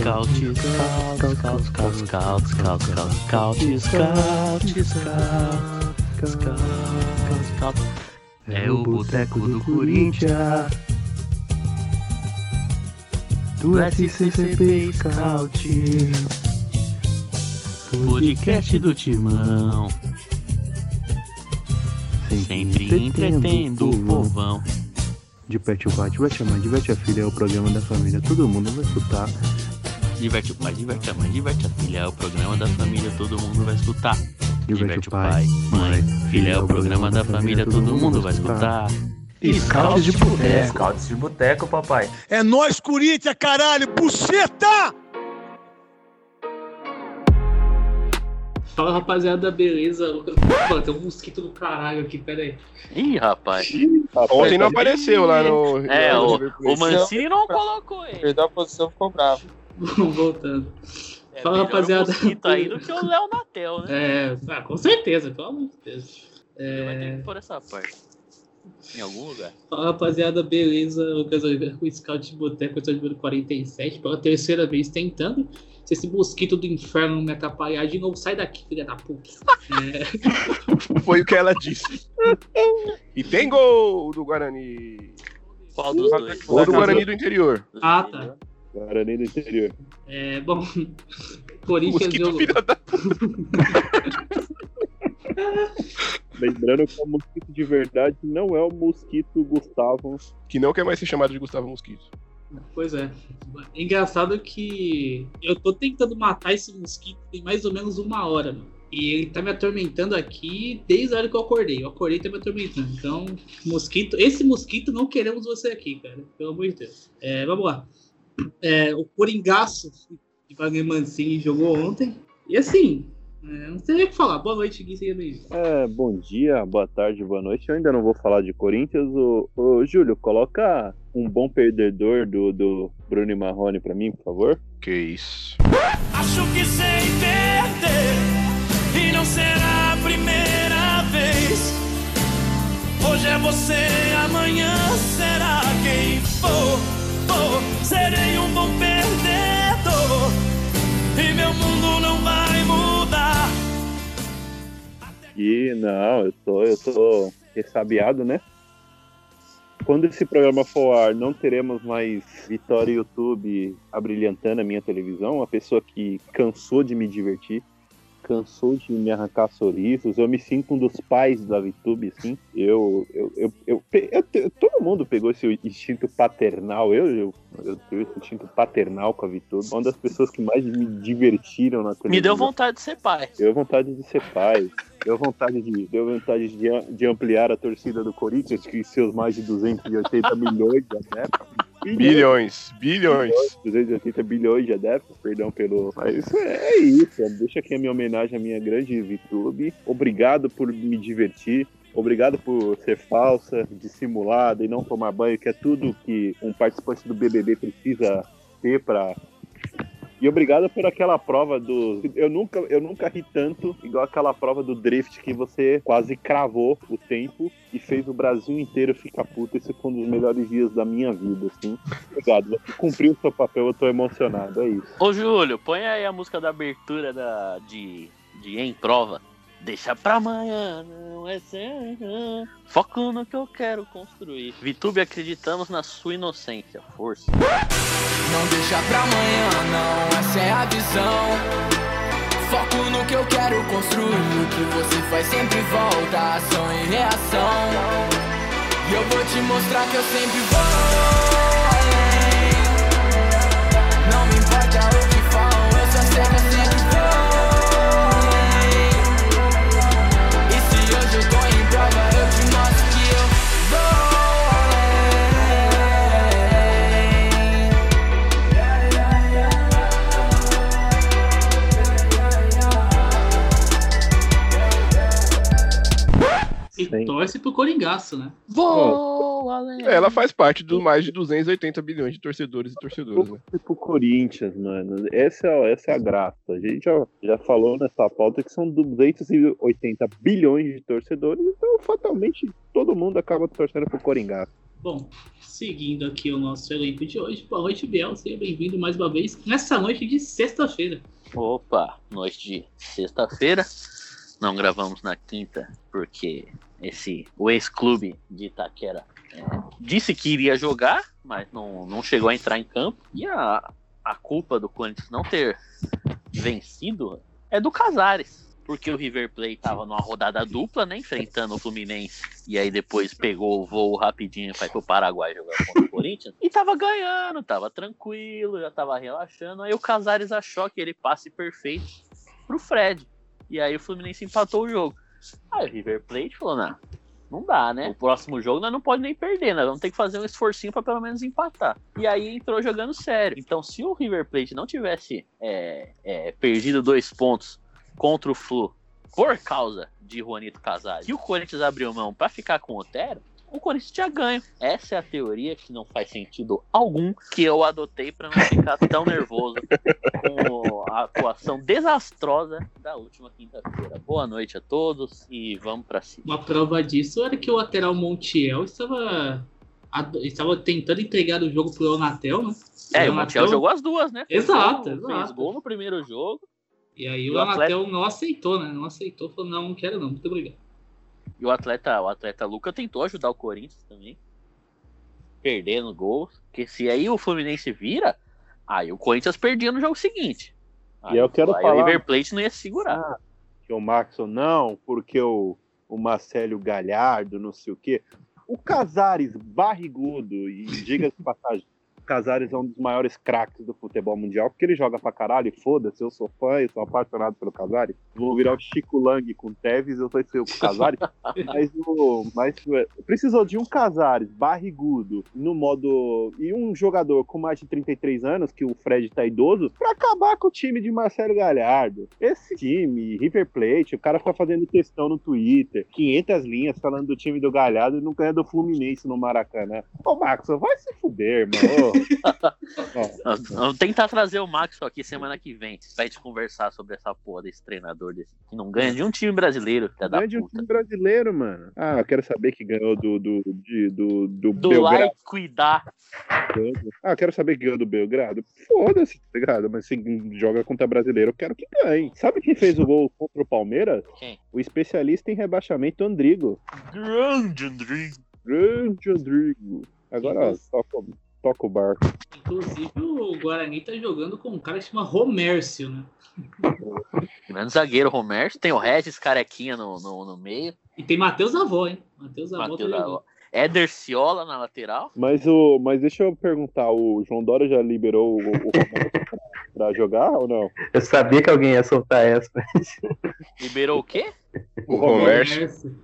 Scout, scout, scout, scout, scout, scout, scout, scout, scout, scout, scout. É o boteco do Corinthians. Do SCCP Scout. Podcast do Timão. Sempre entretendo o povão. Diverte o pai, diverte a mãe, diverte a filha, é o programa da família, todo mundo vai escutar. Diverte o pai, diverte a mãe, diverte a filha. É o programa da família, todo mundo vai escutar. Diverte o pai, mãe, filha. É o programa da família, todo mundo vai escutar. Scouts de boteco. Scouts de boteco, papai. É nós, Corinthians, caralho! Buceta! Fala rapaziada, beleza? Mano, tem um mosquito do caralho aqui, pera aí. Ih, rapaz. Ontem não apareceu lá no. É, o, o Mancini não colocou ele. Perdeu a posição, ficou bravo. Voltando. É Fala, rapaziada. o mosquito aí do que o Léo Natel, né? É, ah, com certeza, pelo amor de Deus. Ele vai ter É, que pôr essa parte. Em algum lugar. fala rapaziada, beleza? Lucas Oliveira com o Scout de Boteco, episódio número 47, pela terceira vez tentando. Se esse mosquito do inferno não me atrapalhar de novo, sai daqui, filha da puta. É, Foi o que ela disse. E tem gol do Guarani. Qual dos dois? Gol do Guarani do interior. ah, tá. Guarani do interior. É, bom, Corinthians Mosquito filha da. Lembrando que o mosquito de verdade não é o mosquito Gustavo. Que não quer mais ser chamado de Gustavo Mosquito. Pois é. Engraçado que eu tô tentando matar esse mosquito tem mais ou menos uma hora, mano. E ele tá me atormentando aqui desde a hora que eu acordei. Eu acordei e tá me atormentando. Então, mosquito, esse mosquito não queremos você aqui, cara. Pelo amor de Deus. É, vamos lá. É, o Coringaço de Wagner Mancini jogou ontem. E assim, é, não sei nem o que falar. Boa noite, Gui, seja bem-vindo. É, bom dia, boa tarde, boa noite. Eu ainda não vou falar de Corinthians. Ô, ô, Júlio, coloca um bom perdedor do, do Bruno e Marrone pra mim, por favor. Que isso. Acho que sei perder e não será a primeira vez. Hoje é você, amanhã será quem for. Serei um bom perdedor e meu mundo não vai mudar. E não, eu tô, eu tô ressabiado, né? Quando esse programa for ar, não teremos mais Vitória YouTube abrilhantando a minha televisão. Uma pessoa que cansou de me divertir, cansou de me arrancar sorrisos. Eu me sinto um dos pais da VTube, assim. Eu, eu, eu, eu, eu- todo mundo pegou esse instinto paternal. Eu, eu, eu tenho esse instinto paternal com a VTube. Uma das pessoas que mais me divertiram na televisão. Me deu vontade de ser pai. Deu vontade de ser pai. Deu vontade de, deu vontade de, de ampliar a torcida do Corinthians, que seus mais de 280 milhões de adeptos. Bilhões, bilhões. 280 bilhões de adeptos, perdão pelo. Mas é isso. Deixa aqui a minha homenagem à minha grande VTube. Obrigado por me divertir. Obrigado por ser falsa, dissimulada e não tomar banho, que é tudo que um participante do BBB precisa ter pra. E obrigado por aquela prova do. Eu nunca, eu nunca ri tanto igual aquela prova do drift que você quase cravou o tempo e fez o Brasil inteiro ficar puto. Esse foi um dos melhores dias da minha vida, assim. Obrigado, você cumpriu o seu papel, eu tô emocionado, é isso. Ô, Júlio, põe aí a música da abertura da, de, de Em Prova. Deixa pra amanhã, não é certo. Foco no que eu quero construir. Vitube, acreditamos na sua inocência. Força. Não deixa pra amanhã, não, essa é a visão. Foco no que eu quero construir. O que você faz sempre volta, ação e reação. E eu vou te mostrar que eu sempre vou Sim. torce pro Coringaço, né? Vou além. É, Ela faz parte dos mais de 280 bilhões de torcedores e torcedoras, né? Pro Corinthians, mano. Essa é, essa é a graça. A gente já, já falou nessa pauta que são 280 bilhões de torcedores, então fatalmente todo mundo acaba torcendo pro Coringaço. Bom, seguindo aqui o nosso elenco de hoje, boa noite, Biel. Seja bem-vindo mais uma vez nessa noite de sexta-feira. Opa, noite de sexta-feira. Não gravamos na quinta porque esse o ex-clube de Itaquera é, disse que iria jogar, mas não, não chegou a entrar em campo. E a, a culpa do Corinthians não ter vencido é do Casares. Porque o River Plate tava numa rodada dupla, né? Enfrentando o Fluminense. E aí depois pegou o voo rapidinho para ir pro Paraguai jogar contra o Corinthians. E tava ganhando, tava tranquilo, já tava relaxando. Aí o Casares achou que ele passe perfeito pro Fred. E aí o Fluminense empatou o jogo. Aí o River Plate falou, não, não dá, né? O próximo jogo nós não pode nem perder, nós vamos ter que fazer um esforcinho para pelo menos empatar. E aí entrou jogando sério. Então, se o River Plate não tivesse é, é, perdido dois pontos contra o Flu por causa de Juanito Casares e o Corinthians abriu mão para ficar com o Otero, o Corinthians tinha ganho. Essa é a teoria que não faz sentido algum que eu adotei para não ficar tão nervoso com a atuação desastrosa da última quinta-feira. Boa noite a todos e vamos para cima. Uma prova disso era que o lateral Montiel estava, estava tentando entregar o jogo pro Leonatel, né? É, o Montiel jogou as duas, né? Exato, fez, exato. Fez gol no primeiro jogo. E aí E o o Leonatel Atlético- não aceitou, né? Não aceitou, falou, não, não quero não, muito obrigado. E o atleta, o atleta Luca tentou ajudar o Corinthians também. Perdendo gols. Porque se aí o Fluminense vira, aí o Corinthians perdia no jogo seguinte. Aí, E eu quero aí falar- o River Plate não ia se segurar. que o Maxon não, porque o, o Marcelo Galhardo, não sei o quê. O Casares barrigudo, e diga-se passagem, Casares é um dos maiores craques do futebol mundial, porque ele joga pra caralho, e foda-se, eu sou fã, eu sou apaixonado pelo Casares. Vou virar o Chico Lang com o Tevez, eu vou ser o Casares. mas, o, mas precisou de um Casares barrigudo, no modo. E um jogador com mais de 33 anos, que o Fred tá idoso, pra acabar com o time de Marcelo Galhardo. Esse time, River Plate, o cara fica fazendo questão no Twitter, 500 linhas falando do time do Galhardo e não ganha do Fluminense no Maracanã. Ô, Max, vai se fuder, irmão. Ó, Vamos tentar trazer o Max aqui semana que vem. Vai te conversar sobre essa porra desse treinador desse, que não ganha de um time brasileiro, Ganha de um time brasileiro, mano. Ah, eu quero saber que ganhou do, do, de- do, do, Do Belgrado. cuidar. Ah, eu quero saber que ganhou do Belgrado. Foda-se, tá ligado? Mas se joga contra brasileiro, eu quero que ganhe. Sabe quem fez o gol contra o Palmeiras? Quem? O especialista em rebaixamento, Andrigo. Grande André. Grande Andrigo. Agora, ó, toca, toca o barco. Inclusive o Guarani tá jogando com um cara que chama Romércio, né? Grande zagueiro Romero. Tem o Regis Carequinha no, no, no meio. E tem Matheus Avó, hein? Matheus Avó tá Matheus jogando. Avó. Éder Ciola na lateral. Mas, o, mas deixa eu perguntar, o João Dória já liberou o, o pra jogar ou não? Eu sabia que alguém ia soltar essa. Liberou o quê? O Romércio.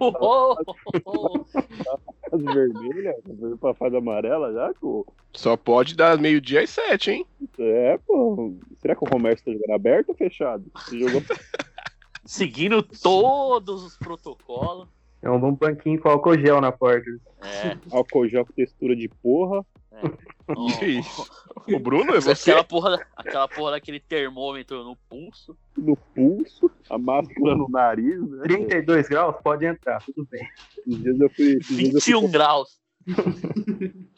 Oh, oh, oh. As vermelhas, veio pra fase amarela já, pô. Só pode dar meio-dia às sete, hein? É, pô. Será que o Romero tá jogando aberto ou fechado? Você jogou Seguindo todos os protocolos. É um bom banquinho com álcool gel na porta. É. álcool gel com textura de porra. Oh, Que isso? O Bruno é você? Aquela porra, aquela porra daquele termômetro no pulso. no pulso, a máscara no nariz, né? 32 graus, pode entrar, tudo bem. Esses dias eu fui. Esses dias eu fui 21 graus.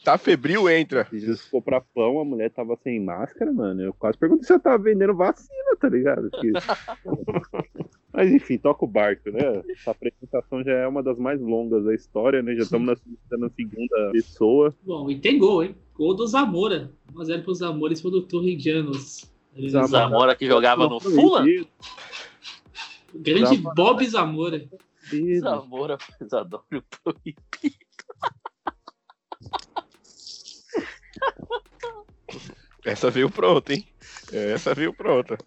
Tá febril, entra. Dias eu fui comprar pão, a mulher tava sem máscara, mano. Eu quase perguntei se ela tava vendendo vacina, tá ligado? Que- Mas enfim, toca o barco, né? Essa apresentação já é uma das mais longas da história, né? Já estamos na, na segunda pessoa. Bom, e tem gol, hein? Gol do Zamora. 1x0 pro Zamora em cima do Torrigianos. Zamora. Zamora que jogava no Fulham. O grande Zamora. Bob Zamora. Zamora pesador proibido. Essa veio pronta, hein? Essa veio pronta.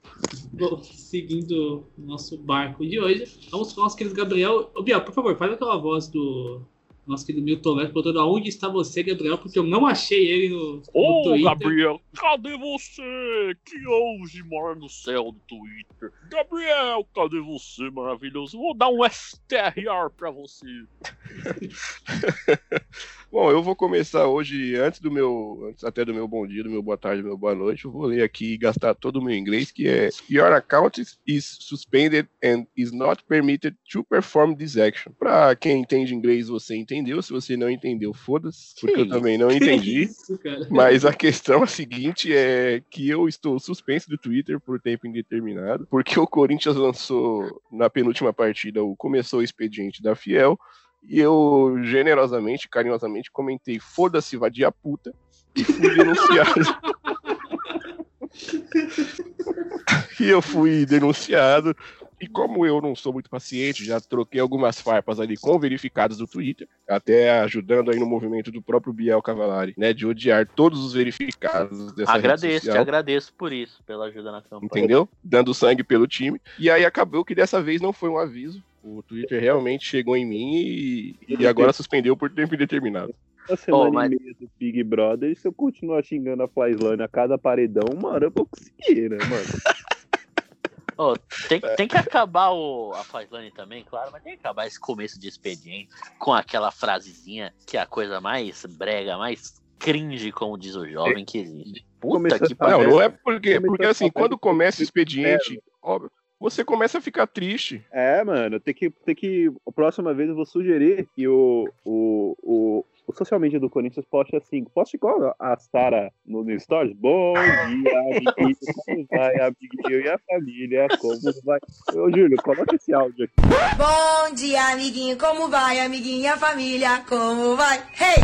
Bom, seguindo o nosso barco de hoje, vamos com o nosso querido Gabriel. Ô, Biel, por favor, faz aquela voz do nosso querido Milton Neves, perguntando aonde está você, Gabriel, porque eu não achei ele no, no Ô, Twitter. Gabriel, cadê você que hoje mora no céu do Twitter? Gabriel, cadê você, maravilhoso? Vou dar um STRR pra você. Bom, eu vou começar hoje, antes do meu, antes até do meu bom dia, do meu boa tarde, do meu boa noite, eu vou ler aqui e gastar todo o meu inglês, que é Your account is, is suspended and is not permitted to perform this action. Pra quem entende inglês, você entendeu. Se você não entendeu, foda-se, porque eu isso? também não entendi. Isso. Mas a questão é a seguinte: é que eu estou suspenso do Twitter por tempo indeterminado, porque o Corinthians lançou na penúltima partida o começou o expediente da Fiel. E eu generosamente, carinhosamente, comentei: foda-se, vadia puta, e fui denunciado. e eu fui denunciado. E como eu não sou muito paciente, já troquei algumas farpas ali com verificados do Twitter, até ajudando aí no movimento do próprio Biel Cavalari, né, de odiar todos os verificados dessa Agradeço, te agradeço por isso, pela ajuda na campanha. Entendeu? Dando sangue pelo time. E aí acabou que dessa vez não foi um aviso. O Twitter realmente chegou em mim e, e agora suspendeu por tempo indeterminado. Uma semana Ô, mas- e meia do Big Brother, se eu continuar xingando a Flyslane a cada paredão, hora eu vou conseguir, né, mano? Ô, tem, tem que acabar o, a Fazlane também, claro, mas tem que acabar esse começo de expediente com aquela frasezinha que é a coisa mais brega, mais cringe, como diz o jovem, que existe. Puta Começou que pariu. Não, não é porque, porque assim, quando começa o expediente, óbvio, você começa a ficar triste. É, mano, tem que, tem que. A próxima vez eu vou sugerir que o, o, o, o social media do Corinthians poste assim. Poste igual a Sara no, no Stories. Bom dia, amiguinho. Como vai, amiguinho e a família? Como vai? Ô, Júlio, coloca esse áudio aqui. Bom dia, amiguinho, como vai, amiguinha, família, como vai? Hey!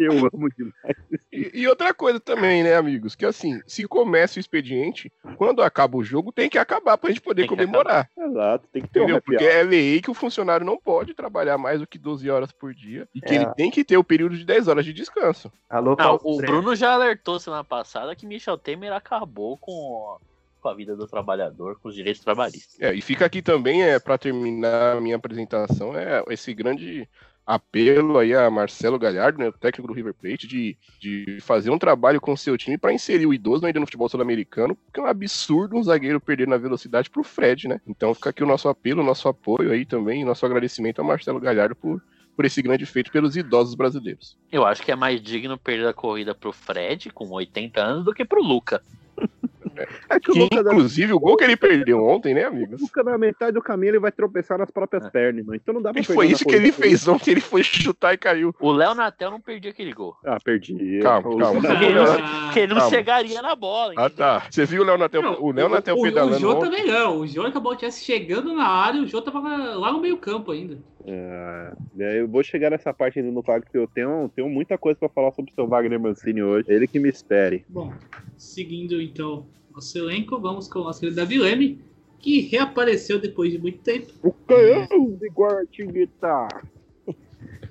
Eu amo demais. E, e outra coisa também, né, amigos? Que assim, se começa o expediente, quando acaba o jogo, tem que acabar pra gente poder comemorar. Exato, tem que ter um Entendeu? happy Porque é lei que o funcionário não pode trabalhar mais do que 12 horas por dia e que É. ele tem que ter o período de 10 horas de descanso. Alô, Não, Paulo o. Bruno já alertou semana passada que Michel Temer acabou com, com a vida do trabalhador, com os direitos trabalhistas. É, e fica aqui também, é, para terminar a minha apresentação, é esse grande apelo aí a Marcelo Galhardo, né, o técnico do River Plate, de, de fazer um trabalho com seu time para inserir o idoso ainda no futebol sul-americano, porque é um absurdo um zagueiro perder na velocidade pro Fred, né? Então fica aqui o nosso apelo, o nosso apoio aí também, nosso agradecimento a Marcelo Galhardo por, por esse grande feito pelos idosos brasileiros. Eu acho que é mais digno perder a corrida pro Fred, com 80 anos, do que pro Luca. É que Que, inclusive, o gol que ele perdeu ontem, né, amigos? o Lucas na metade do caminho ele vai tropeçar nas próprias É. pernas, mano. Então não dá pra E perder foi isso que ele fez ontem, ele foi chutar e caiu. O Léo Natel não perdia aquele gol. Ah, perdi. Calma, O- calma. Porque ele não, porque ele não calma. chegaria na bola. Ah, tá. Você viu o Léo Natel, não, o Léo Natel o, pedalando o Jô ontem? também não. O Jô acabou de chegando na área, o Jô tava lá no meio campo ainda. Né, eu vou chegar nessa parte ainda no porque eu tenho, tenho muita coisa pra falar sobre o seu Wagner Mancini hoje. Ele que me espere. Bom, seguindo então nosso elenco, vamos com o nosso querido Davi Leme, que reapareceu depois de muito tempo. O canhão de Guartinguetá.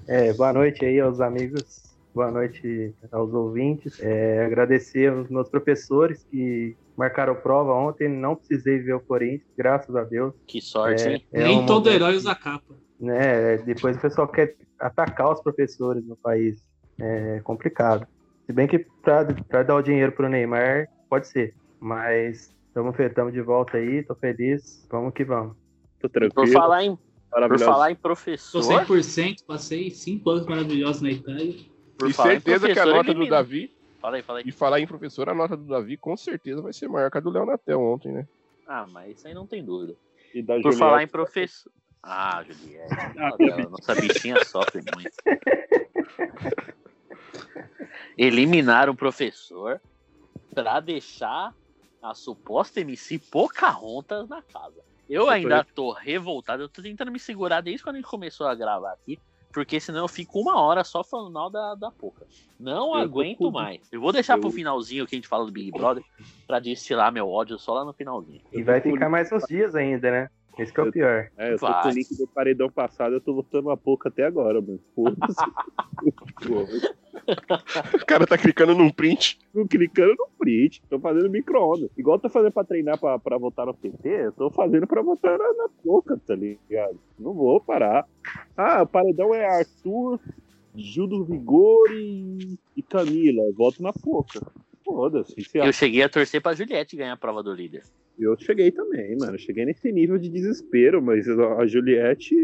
É, boa noite aí aos amigos, boa noite aos ouvintes. É, agradecer aos meus professores que marcaram prova ontem, não precisei ver o Corinthians, graças a Deus. Que sorte, É, hein? é Nem um todo herói usa capa. Né, depois o pessoal quer atacar os professores no país. É complicado. Se bem que para dar o dinheiro pro Neymar, pode ser. Mas estamos de volta aí, tô feliz. Vamos que vamos. Tô Por tranquilo. falar em, por falar em professor, 100%, passei 5 anos maravilhosos na Itália. por E falar em certeza que a nota do elimina- Davi, Fala aí, fala aí. e falar em professor, a nota do Davi com certeza vai ser maior que a do Léo Natel ontem, né? Ah, mas isso aí não tem dúvida. E da Por Juliette. falar em professor. Ah, Juliette. fala dela, Nossa bichinha sofre muito. Eliminaram o professor pra deixar a suposta MC Pocahontas na casa. Eu tô ainda tô revoltado, eu tô tentando me segurar desde quando a gente começou a gravar aqui, porque senão eu fico uma hora só falando mal da, da Poca. Não Eu aguento com- mais. Eu vou deixar Eu- pro finalzinho que a gente fala do Big Brother pra destilar meu ódio só lá no finalzinho. E vai ficar mais uns dias ainda, né? Esse que é o Eu- pior. É, eu tô Vai. com o link do paredão passado, eu tô lutando a pouco até agora, mano. Foda-se. O cara tá clicando num print. Tô clicando no print, tô fazendo micro-ondas. Igual eu tô fazendo pra treinar pra, pra votar no PT, eu tô fazendo pra votar na, na boca, tá ligado? Não vou parar. Ah, o paredão é Arthur, Gil do Vigor e, e Camila. Eu voto na Poca. Foda-se. Se Eu cheguei a torcer pra Juliette ganhar a prova do líder. Eu cheguei também, mano. Eu cheguei nesse nível de desespero, mas a Juliette,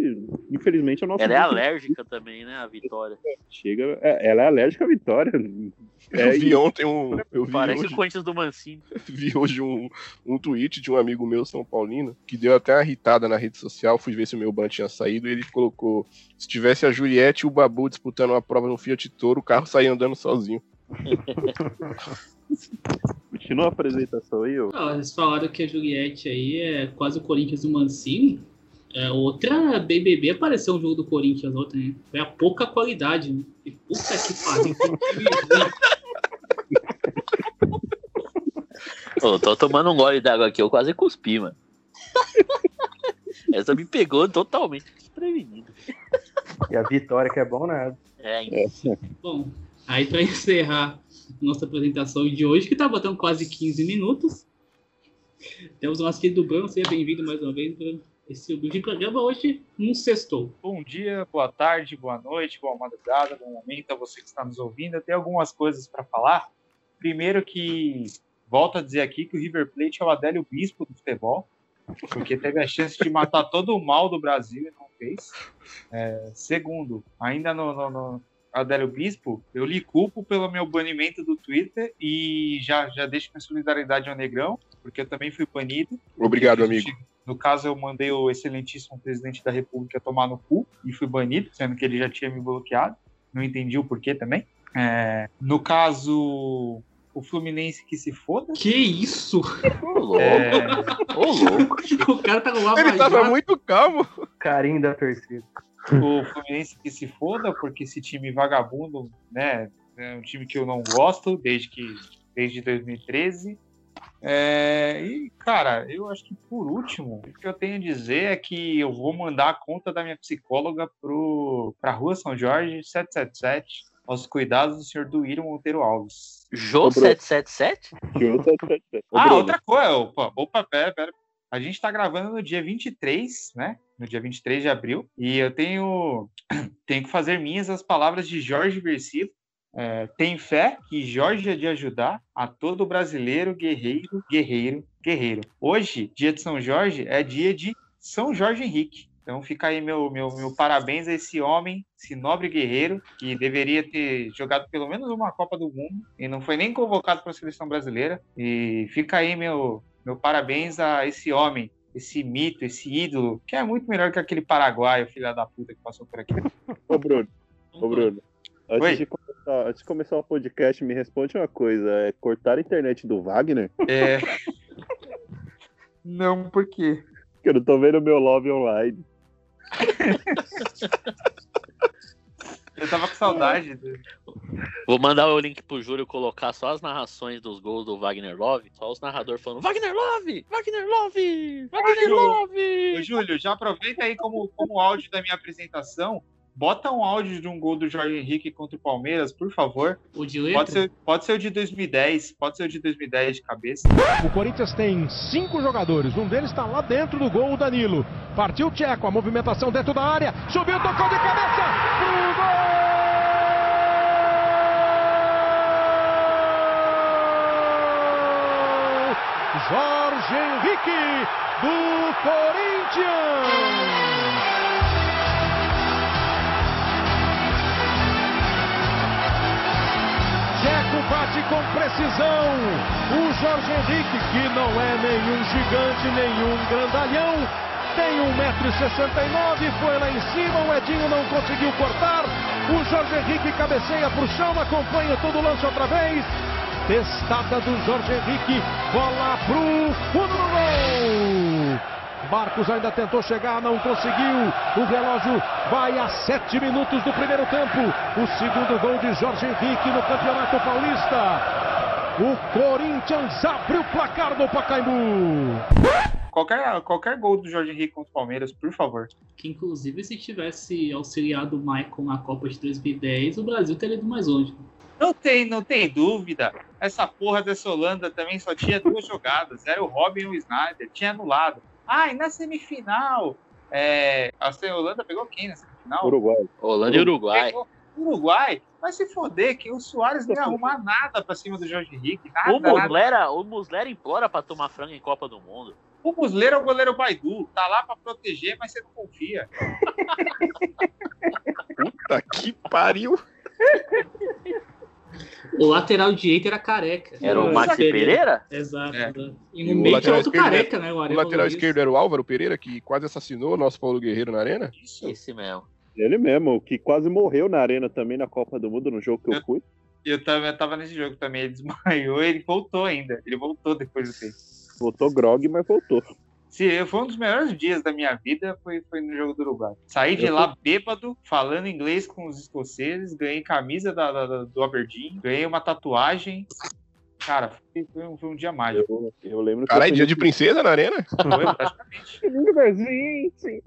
infelizmente, é o nosso. Ela é alérgica também, né? A Vitória. Chega, é, ela é alérgica à vitória. Eu vi ontem um. Eu vi Parece hoje, o Corinthians do Mancini. vi hoje um, um tweet de um amigo meu, São Paulino, que deu até uma irritada na rede social. Fui ver se o meu ban tinha saído e ele colocou: se tivesse a Juliette e o Babu disputando uma prova no Fiat Toro, o carro saía andando sozinho. Continua a apresentação aí, ô. Ah, eles falaram que a Juliette aí é quase o Corinthians do Mancini. É, outra BBB apareceu um jogo do Corinthians ontem, né? Foi a pouca qualidade, né? E Puta que pariu. Ô, tô tomando um gole d'água aqui, eu quase cuspi, mano. Essa me pegou totalmente desprevenido. E a vitória que é bom nada. É, Bom, aí pra encerrar nossa apresentação de hoje, que tá botando quase 15 minutos. Temos o nosso querido Bruno, seja bem-vindo mais uma vez, Bruno. Esse é o de programa hoje, um sextou. Bom dia, boa tarde, boa noite, boa madrugada, bom momento a você que está nos ouvindo. Eu tenho algumas coisas para falar. Primeiro que volto a dizer aqui que o River Plate é o Adélio Bispo do futebol, porque teve a chance de matar todo o mal do Brasil e não fez. É, segundo, ainda no, no, no Adélio Bispo, eu lhe culpo pelo meu banimento do Twitter e já, já deixo minha solidariedade ao Negrão, porque eu também fui banido. Obrigado, amigo. No caso, eu mandei o excelentíssimo presidente da República tomar no cu e fui banido, sendo que ele já tinha me bloqueado. Não entendi o porquê também. É, no caso, o Fluminense que se foda. Que isso? Ô, louco. É, Ô, louco. O cara tá uma Ele tava muito calmo. Carinho da torcida. O Fluminense que se foda, porque esse time vagabundo, né? É um time que eu não gosto desde que desde 2013. É, e, cara, eu acho que por último, o que eu tenho a dizer é que eu vou mandar a conta da minha psicóloga pro, pra Rua São Jorge 777, aos cuidados do senhor Duírio Monteiro Alves. Jô Ô, Bruno. 777? Ô, ah, outra coisa, opa, opa, pera, pera. A gente tá gravando no dia 23, né? No dia 23 de abril. E eu tenho, tenho que fazer minhas as palavras de Jorge Versilo. É, tem fé que Jorge é de ajudar a todo brasileiro, guerreiro, guerreiro, guerreiro. Hoje, dia de São Jorge, é dia de São Jorge Henrique. Então fica aí meu, meu, meu parabéns a esse homem, esse nobre guerreiro, que deveria ter jogado pelo menos uma Copa do Mundo e não foi nem convocado para a seleção brasileira. E fica aí meu, meu parabéns a esse homem, esse mito, esse ídolo, que é muito melhor que aquele paraguaio, filha da puta, que passou por aqui. ô, Bruno, ô, Bruno. Antes de, começar, antes de começar o podcast, me responde uma coisa. É cortar a internet do Wagner? É... Não, por quê? Que eu não tô vendo meu love online. Eu tava com saudade. Vou mandar o link pro Júlio colocar só as narrações dos gols do Wagner Love. Só os narradores falando: Wagner Love! Wagner Love! Wagner Júlio. Ô, Love! Júlio, já aproveita aí como, como áudio da minha apresentação. Bota um áudio de um gol do Jorge Henrique contra o Palmeiras, por favor. O de letra? Pode ser, pode ser o de 2010, pode ser o de 2010 de cabeça. O Corinthians tem cinco jogadores, um deles está lá dentro do gol, o Danilo. Partiu o Tcheco, a movimentação dentro da área, subiu, tocou de cabeça, pro Jorge Henrique, do Corinthians! Bate com precisão. O Jorge Henrique, que não é nenhum gigante, nenhum grandalhão, tem 1,69m, foi lá em cima, o Edinho não conseguiu cortar. O Jorge Henrique cabeceia pro chão, acompanha todo o lance outra vez. Testada do Jorge Henrique, bola pro fundo do gol. Marcos ainda tentou chegar, não conseguiu. O relógio vai a sete minutos do primeiro tempo. O segundo gol de Jorge Henrique no Campeonato Paulista. O Corinthians abre o placar no Pacaembu. Qualquer, qualquer gol do Jorge Henrique contra o Palmeiras, por favor. Que inclusive se tivesse auxiliado o Michael na Copa de 2010, o Brasil teria ido mais longe. Não tem, não tem dúvida. Essa porra dessa Holanda também só tinha duas jogadas. Era o Robin e o Snyder. Tinha anulado. Ah, e na semifinal. É, a Holanda pegou quem na semifinal? Uruguai. Holanda e Uruguai. Pegou Uruguai. Vai se foder que o Soares não ia arrumar nada pra cima do Jorge Henrique. Nada, O nada. Muslera, o Muslera implora pra tomar frango em Copa do Mundo. O Musleiro é o goleiro Baidu. Tá lá pra proteger, mas você não confia. Puta que pariu. O lateral direito era careca. Era o Era Maxi Pereira? Exato. É. E no o meio tinha lateral outro esquerdo careca, né? O, O lateral esquerdo era o Álvaro Pereira, que quase assassinou o nosso Paulo Guerreiro na arena. Esse mesmo. Ele mesmo, que quase morreu na arena também na Copa do Mundo, no jogo que eu fui. Eu tava, eu tava nesse jogo também, ele desmaiou ele voltou ainda. Ele voltou depois do tempo. Voltou grog, mas voltou. Se foi um dos melhores dias da minha vida, foi, foi no jogo do Uruguai. Saí de Eu lá bêbado, falando inglês com os escoceses, ganhei camisa da, da- da- do Aberdeen, ganhei uma tatuagem. Cara, foi, foi um, foi um dia mágico. Eu, eu lembro Caralho, eu dia de princesa na arena? Foi praticamente. princesa. sim.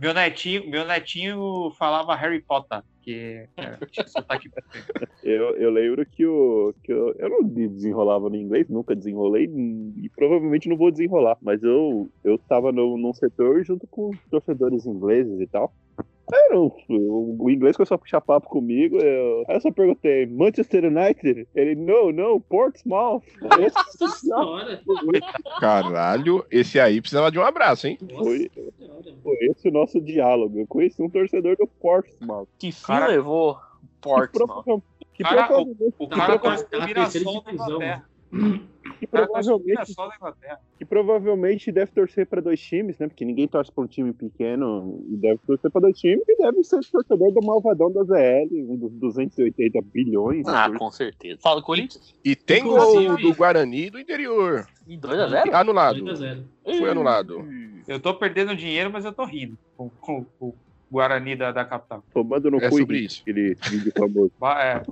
Meu netinho, meu netinho falava Harry Potter, que é, Eu, eu lembro que, o, que eu, eu não desenrolava no inglês, nunca desenrolei e provavelmente não vou desenrolar. Mas eu, eu tava no, num setor junto com torcedores ingleses e tal. Era o, o inglês começou a puxar papo comigo. Eu, aí eu só perguntei: Manchester United? Ele, não, não, Portsmouth. Nossa senhora. Caralho, esse aí precisava de um abraço, hein? Nossa Foi. senhora. Foi esse o nosso diálogo. Eu conheci um torcedor do Portsmouth. Que fim Cara, levou Que, Portsmouth? prova- que Cara, provavelmente, O Tá cara tá terceira divisão. que provavelmente Mirassol da Inglaterra. que provavelmente deve torcer para dois times, né? Porque ninguém torce para um time pequeno e deve torcer para dois times e deve ser torcedor do Malvadão da ZL, um dos 280 bilhões. Ah, com certeza. Fala Corinthians? E tem gol do Guarani do interior. E 2x0? Anulado. 2 a 0. Foi anulado. Eu tô perdendo dinheiro, mas eu tô rindo com, com- com o Guarani da, da capital. Tomando no É cu e sobre isso. aquele vídeo famoso. É,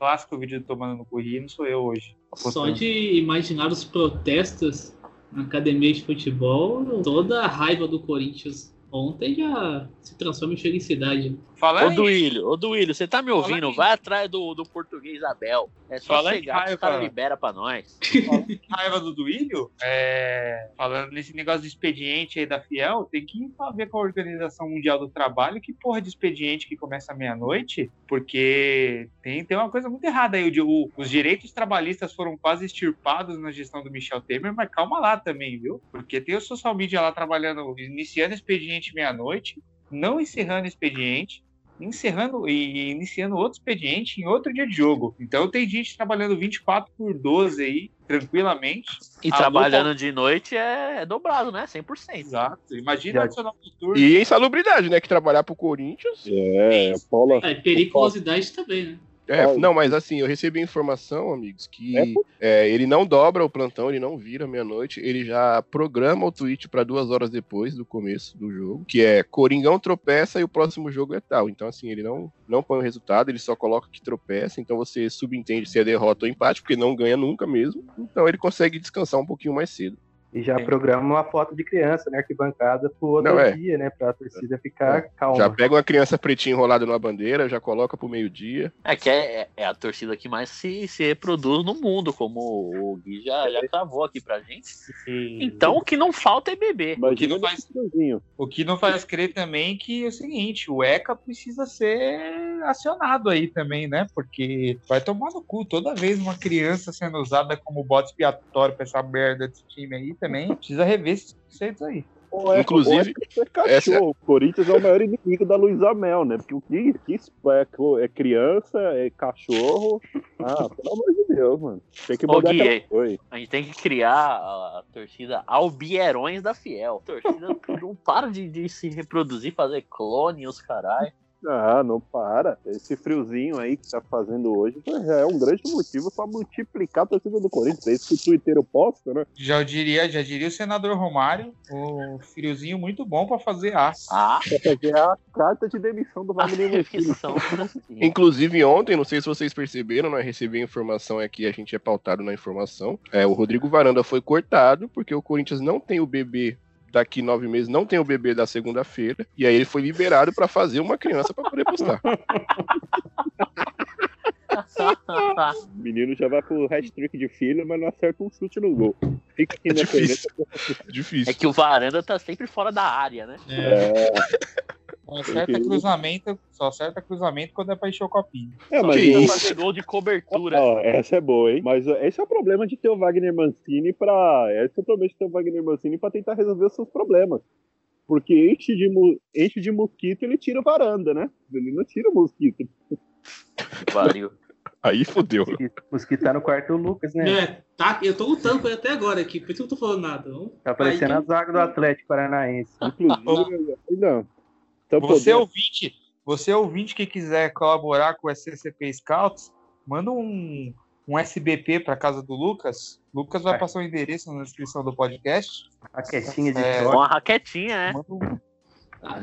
clássico vídeo do tomando no curri, não sou eu hoje. Só de imaginar os protestos na academia de futebol, toda a raiva do Corinthians ontem já se transforma em felicidade. Ô Falando em, Duílio, ô Duílio, você tá me ouvindo? Fala aí. Vai atrás do, do português Abel. É só Fala chegar que o cara libera pra nós. raiva do Duílio, é, falando nesse negócio de expediente aí da Fiel, tem que ver com a Organização Mundial do Trabalho que porra de expediente que começa meia-noite, porque tem, tem uma coisa muito errada aí. O, o- os direitos trabalhistas foram quase extirpados na gestão do Michel Temer, mas calma lá também, viu? Porque tem o social media lá trabalhando, iniciando expediente meia-noite, não encerrando expediente, encerrando e iniciando outro expediente em outro dia de jogo. Então tem gente trabalhando 24 por 12 aí, tranquilamente. E A trabalhando de noite é, é dobrado, né? 100%. Exato. Imagina Já- o Nacional Noturno. E insalubridade, né? Que trabalhar pro Corinthians. É, Paula. É, periculosidade também, né? É, Olha. não, mas assim, eu recebi informação, amigos, que É, é, ele não dobra o plantão, ele não vira meia-noite, ele já programa o tweet para duas horas depois do começo do jogo, que é Coringão tropeça e o próximo jogo é tal. Então, assim, ele não, não põe o resultado, ele só coloca que tropeça, então você subentende se é derrota ou empate, porque não ganha nunca mesmo. Então ele consegue descansar um pouquinho mais cedo. E já Sim. programa uma foto de criança na arquibancada pro outro Não, é. dia, né? Pra torcida ficar calma. Já pega uma criança pretinha enrolada numa bandeira, já coloca pro meio-dia. É que é, é a torcida que mais se, se reproduz no mundo, como o Gui já, já cravou aqui pra gente. Então o que não falta é beber. Imagina não faz-. O que não faz crer também que é o seguinte, o ECA precisa ser acionado aí também, né? Porque vai tomar no cu toda vez uma criança sendo usada como bote expiatório pra essa merda desse time aí também. Precisa rever esses conceitos aí. Ou é- Inclusive, ou é cachorro. O Corinthians é o maior inimigo da Luísa Mel, né? Porque o que, que é, é criança, é cachorro. Ah, pelo amor de Deus, mano. Tem que Ô, mudar Gui, aquela... Oi. A gente tem que criar a torcida Albierões da Fiel. A torcida não para de, de se reproduzir, fazer clone, os caralho. Ah, não para. Esse friozinho aí que tá fazendo hoje já é um grande motivo pra multiplicar a torcida do Corinthians. É isso que o Twitter posta, né? Já diria, já diria o senador Romário, o friozinho muito bom pra fazer aço. Ah, Pra fazer a carta de demissão do a Wagner refeição. Inclusive ontem, não sei se vocês perceberam, nós recebemos a informação aqui, a gente é pautado na informação. É, o Rodrigo Varanda foi cortado porque o Corinthians não tem o bebê daqui nove meses, não tem o bebê da segunda-feira, e aí ele foi liberado pra fazer uma criança pra poder postar. O menino já vai pro hat-trick de filho, mas não acerta um chute no gol. Fica aqui É difícil. internet. Difícil. É que o Varanda tá sempre fora da área, né? É, Só acerta cruzamento, só acerta cruzamento quando é pra encher o copinho. É, mas precisa o- fazer gol de cobertura. Ó, essa é boa, hein? Mas esse é o problema de ter o Wagner Mancini pra. Esse é o problema de ter o Wagner Mancini pra tentar resolver os seus problemas. Porque enche de, mu- enche de mosquito ele tira o varanda, né? Ele não tira o mosquito. Que pariu. Aí fodeu. Os que tá no quarto é o Lucas, né? É, tá, eu tô lutando com ele até agora aqui, por isso que eu não tô falando nada. Tá parecendo Aí- a zaga do Atlético Paranaense. Inclusive, não. Então, Você ouvinte, você ouvinte que quiser colaborar com o SCP Scouts, manda um, um SBP para casa do Lucas. Lucas vai É. passar o endereço na descrição do podcast. A quietinha de É. Uma raquetinha, né? Um-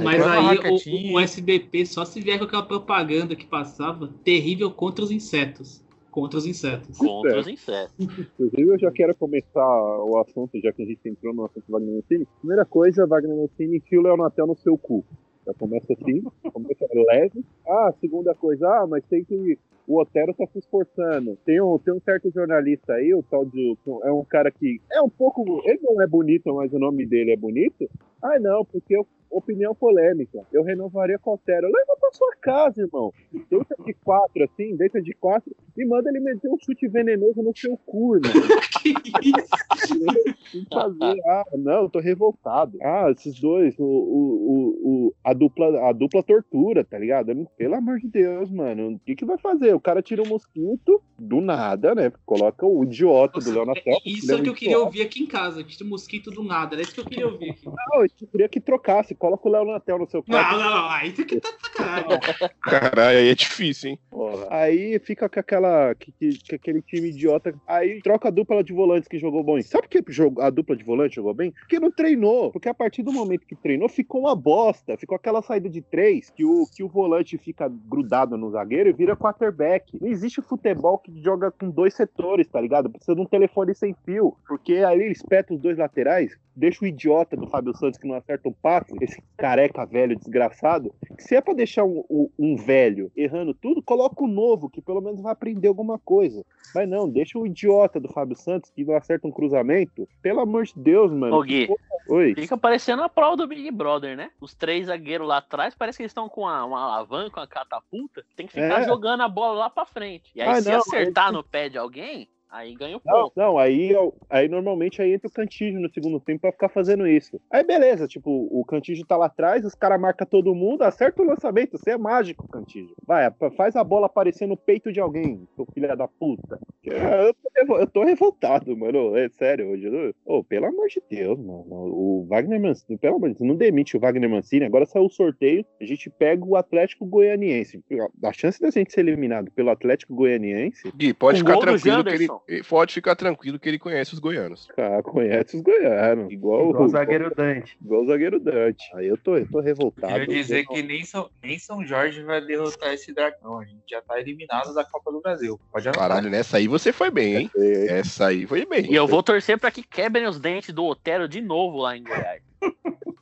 Mas aí raquetinha. o, o SBP só se vier com aquela propaganda que passava terrível contra os insetos. Contra os insetos. Contra os insetos. Inclusive, eu já quero começar o assunto, já que a gente entrou no assunto Wagner Mancini. Primeira coisa, Wagner Mancini enfia o Leonatel no seu cu. Já começa assim, começa leve. Ah, segunda coisa, ah, mas tem que. O Otero tá se esforçando. Tem um, tem um certo jornalista aí, o tal de. É um cara que. É um pouco. Ele não é bonito, mas o nome dele é bonito. Ah, não, porque eu, opinião polêmica. Eu renovaria com o Otero. Leva pra sua casa, irmão. Deita de quatro, assim, deita de quatro e manda ele meter um chute venenoso no seu cu, irmão. que isso? Fazer. Ah, não, eu tô revoltado. Ah, esses dois, o, o, o, o- a, dupla, a dupla tortura, tá ligado? Pelo amor de Deus, mano. O que que vai fazer? O cara tira um mosquito do nada, né? Coloca o idiota do Leonatel. Isso é o que eu queria ouvir aqui em casa. Que tinha mosquito do nada. Era isso que eu queria ouvir aqui. Não, eu queria que trocasse. Coloca o Leonatel no seu Não, quarto. não, não. Aí tem que tá sacanagem. Caralho, aí é difícil, hein? Porra. Aí fica com aquela. Que, que- que aquele time idiota. Aí troca a dupla de volantes que jogou bem. Sabe por que a dupla de volante jogou bem? Porque não treinou. Porque a partir do momento que treinou, ficou uma bosta. Ficou aquela saída de três que o, que o volante fica grudado no zagueiro e vira quarterback. Não existe futebol que joga com dois setores, tá ligado? Precisa de um telefone sem fio. Porque aí ele espeta os dois laterais, deixa o idiota do Fábio Santos que não acerta um passe, esse careca velho desgraçado. Que se é pra deixar um, um- um velho errando tudo, coloca o novo, que pelo menos vai aprender alguma coisa. Mas não, deixa o idiota do Fábio Santos que não acerta um cruzamento. Pelo amor de Deus, mano. Ô, Gui. Oi. Fica parecendo a prova do Big Brother, né? Os três zagueiros lá atrás, parece que eles estão com uma, uma alavanca, uma catapulta. Tem que ficar É. jogando a bola lá pra frente. E aí, Ah, se não, acertar no pé de alguém, aí ganha o Não, ponto. não, aí, aí normalmente aí entra o Cantígio no segundo tempo pra ficar fazendo isso. Aí beleza, tipo, o Cantígio tá lá atrás, os caras marcam todo mundo, acerta o lançamento, você é mágico, Cantígio. Vai, faz a bola aparecer no peito de alguém, seu filho da puta. Eu tô, eu tô revoltado, mano, é sério, hoje. Ô, pelo amor de Deus, mano, o Wagner Mancini, pelo amor de Deus, não demite o Wagner Mancini, agora saiu o sorteio, a gente pega o Atlético Goianiense. A chance da gente ser eliminado pelo Atlético Goianiense, Gui, pode ficar tranquilo que ele, Janderson. ele- pode ficar tranquilo que ele conhece os goianos. ah, conhece os goianos, igual, Igual o zagueiro Dante. Igual o zagueiro Dante. Aí eu tô, eu tô revoltado. Quero dizer que nem São, nem São Jorge vai derrotar esse dragão. A gente já tá eliminado da Copa do Brasil. Pode anotar. Caralho, nessa aí você foi bem, hein? É, Essa aí foi bem. E eu vou torcer pra que quebrem os dentes do Otero de novo lá em Goiás.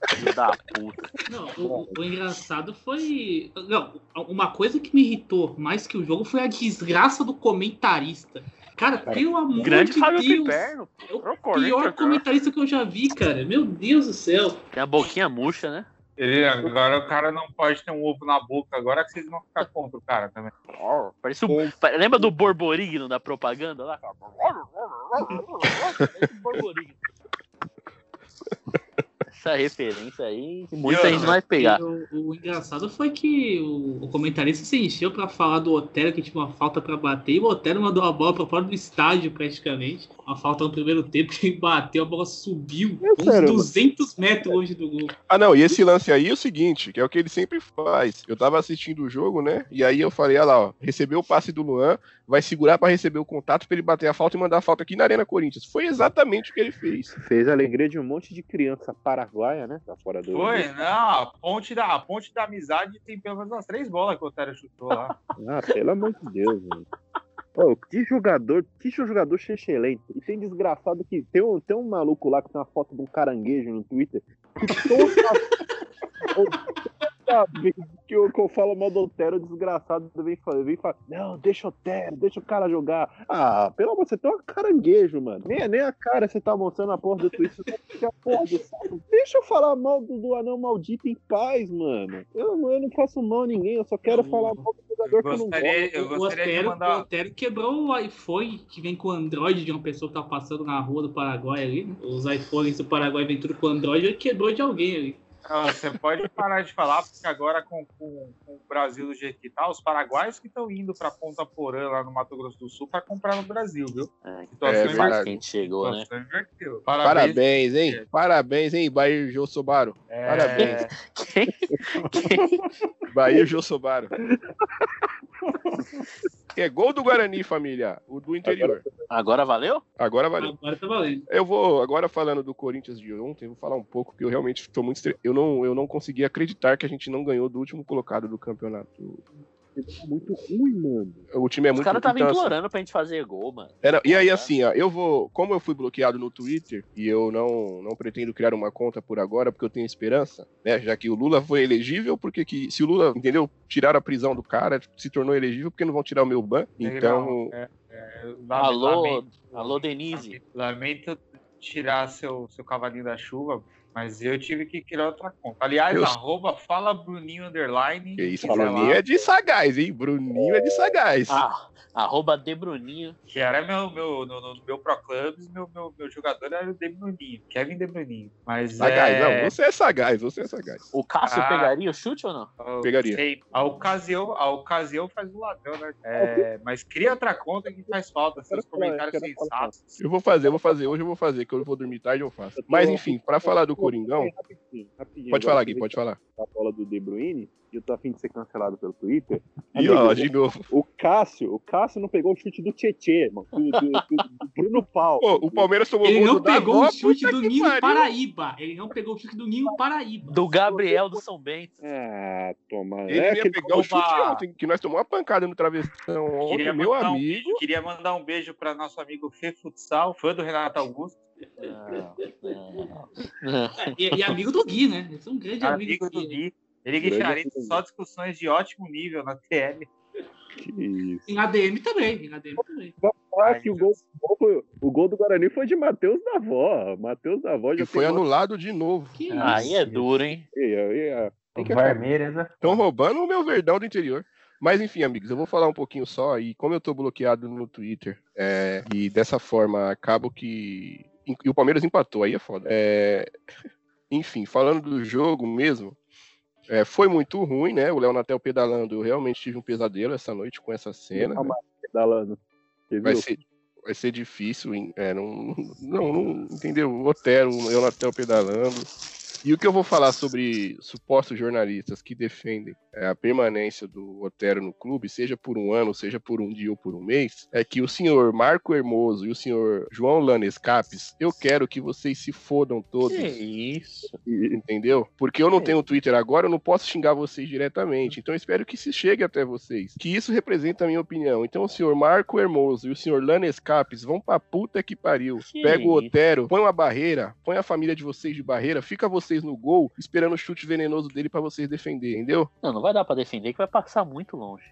Filho da puta. Não, o, o engraçado foi. Não, uma coisa que me irritou mais que o jogo foi a desgraça do comentarista. Cara, pelo amor Grande de Fábio Deus. Piperno. É o pior comentarista que eu já vi, cara. Meu Deus do céu. Tem a boquinha murcha, né? Ele, agora o cara não pode ter um ovo na boca, agora que vocês vão ficar contra o cara também. Parece o... Lembra do Borborigno da propaganda lá? Parece o Borborigno. Essa referência aí, muita gente vai pegar. O, o engraçado foi que o, o comentarista se encheu pra falar do Otero que tinha uma falta pra bater e o Otero mandou a bola pra fora do estádio praticamente. Uma falta no primeiro tempo que ele bateu, a bola subiu É uns sério, 200 metros longe do gol. Ah, não, e esse lance aí é o seguinte, que é o que ele sempre faz. Eu tava assistindo o jogo, né? E aí eu falei, olha lá, ó, recebeu o passe do Luan, vai segurar pra receber o contato pra ele bater a falta e mandar a falta aqui na Arena Corinthians. Foi exatamente o que ele fez. Fez a alegria de um monte de criança paraguaia, né? Tá fora do. Foi, não, a ponte, da, a ponte da amizade tem pelo menos umas três bolas que o Otero chutou lá. Ah, pelo amor de Deus, velho. Ô, que jogador, que jogador chechelento. E tem desgraçado que tem um, tem um maluco lá que tem uma foto de um caranguejo no Twitter que toda, toda vez que eu, que eu falo mal do Otero, o desgraçado vem falar, vem falar, não, deixa o Otero, deixa o cara jogar. Ah, pelo amor, você tem um caranguejo, mano. Nem, nem a cara você tá mostrando a porra do Twitter, você fica a porra do saco. Deixa eu falar mal do, do anão maldito em paz, mano. Eu, não- eu não faço mal a ninguém, eu só quero Não, falar mal do jogador que eu não gosto. Gostaria, eu O gostaria de Otero, o mandar. Otero quebrou o iPhone que vem com o Android de uma pessoa que tá passando na rua do Paraguai ali. né? Os iPhones do Paraguai vem tudo com Android, ele quebrou de alguém ali. Não, você pode parar de falar, porque agora com, com- com o Brasil do jeito que tá, os paraguaios que estão indo pra Ponta Porã, lá no Mato Grosso do Sul, pra comprar no Brasil, viu? É, Situação É, para- que a invertida. gente chegou, né? Inverteu. Parabéns, hein? Parabéns, hein, Bahia Jô Sobaru. É, Parabéns. Quem? Quem? Bahia Jô Sobaru. É gol do Guarani, família. O do interior. Agora valeu? Agora valeu. Agora tá valendo. Eu vou, agora falando do Corinthians de ontem, vou falar um pouco, porque eu realmente estou muito. Eu não, eu não consegui acreditar que a gente não ganhou do último colocado do campeonato. É muito ruim, mano. O time é Os muito caras estavam então, assim, implorando pra gente fazer gol, mano. Era- e aí, assim, ó, eu vou. Como eu fui bloqueado no Twitter e eu não, não pretendo criar uma conta por agora, porque eu tenho esperança, né? Já que o Lula foi elegível, porque que, se o Lula, entendeu, tirar a prisão do cara, se tornou elegível, porque não vão tirar o meu ban. Então. é, é, Alô, lamento- alô, Denise. Lamento tirar seu, seu cavalinho da chuva, mas eu tive que criar outra conta. Aliás, Eu- arroba fala Bruninho Underline. Que isso, Bruninho lá, é de sagaz, hein? Bruninho é de sagaz. Ah, arroba de Bruninho. Que era meu, meu, no, no meu Pro Clubs, meu, meu, meu jogador era o De Bruninho, Kevin De Bruninho. Mas sagaz, é... não, você é sagaz, você é sagaz. O Cássio Ah. pegaria o chute ou não? Pegaria. sei, a ocasião, a ocasião faz o ladrão, né? É, mas cria outra conta que faz falta, seus comentários sensatos. Eu vou fazer, eu vou fazer. Hoje eu vou fazer, que eu vou dormir tarde, eu faço. Mas enfim, pra falar do Coringão, Rapidinho, rapidinho. pode falar, que Gui, a pode gente falar. tá A bola do De Bruyne, eu tô afim de ser cancelado pelo Twitter. E Amigo, ó, de novo. O Cássio, o Cássio não pegou o chute do Tietê, mano. Do, do- do- Bruno Paulo. Pô, o Palmeiras tomou Ele gol não pegou o chute do Ninho pariu. Paraíba. Ele não pegou o chute do Ninho Paraíba. Do Gabriel do São Bento. Ah, toma. Ele é ia pegar o chute Opa! ontem, que nós tomamos uma pancada no travessão ontem, Queria meu mandar um amigo. beijo- queria mandar um beijo para nosso amigo Fê Futsal, fã do Renato Augusto, Não, não, não. E, e amigo do Gui, né? Eles são um grande amigo amigo do do Gui. Gui. Ele Charito, só discussões de ótimo nível na TL. Que isso. Em ADM também. Em ADM também. Ah, que o gol, o gol foi- o gol do Guarani foi de Matheus da Avó. Matheus da Avó já E foi anulado de novo. Que Aí isso? é duro, hein? E é, né? Estão roubando o meu verdão do interior. Mas enfim, amigos, eu vou falar um pouquinho só. E como eu tô bloqueado no Twitter, é, e dessa forma acabo que. E o Palmeiras empatou, aí é foda. É, Enfim, falando do jogo mesmo, é, foi muito ruim, né? O Léo Natel pedalando, eu realmente tive um pesadelo essa noite com essa cena. né? Pedalando. Vai ser, vai ser difícil, é, não, não, não, entendeu? O Otero, o Leonatel pedalando. E o que eu vou falar sobre supostos jornalistas que defendem é, a permanência do Otero no clube, seja por um ano, seja por um dia ou por um mês, é que o senhor Marco Hermoso e o senhor João Lanes Capes, eu quero que vocês se fodam todos. Que isso? Entendeu? Porque eu não tenho Twitter agora, eu não posso xingar vocês diretamente. Então eu espero que isso chegue até vocês. Que isso representa a minha opinião. Então o senhor Marco Hermoso e o senhor Lanes Capes vão pra puta que pariu. Que Pega o isso? Otero, põe uma barreira, põe a família de vocês de barreira, fica vocês no gol, esperando o chute venenoso dele pra vocês defender, entendeu? Não, não vai dar pra defender que vai passar muito longe.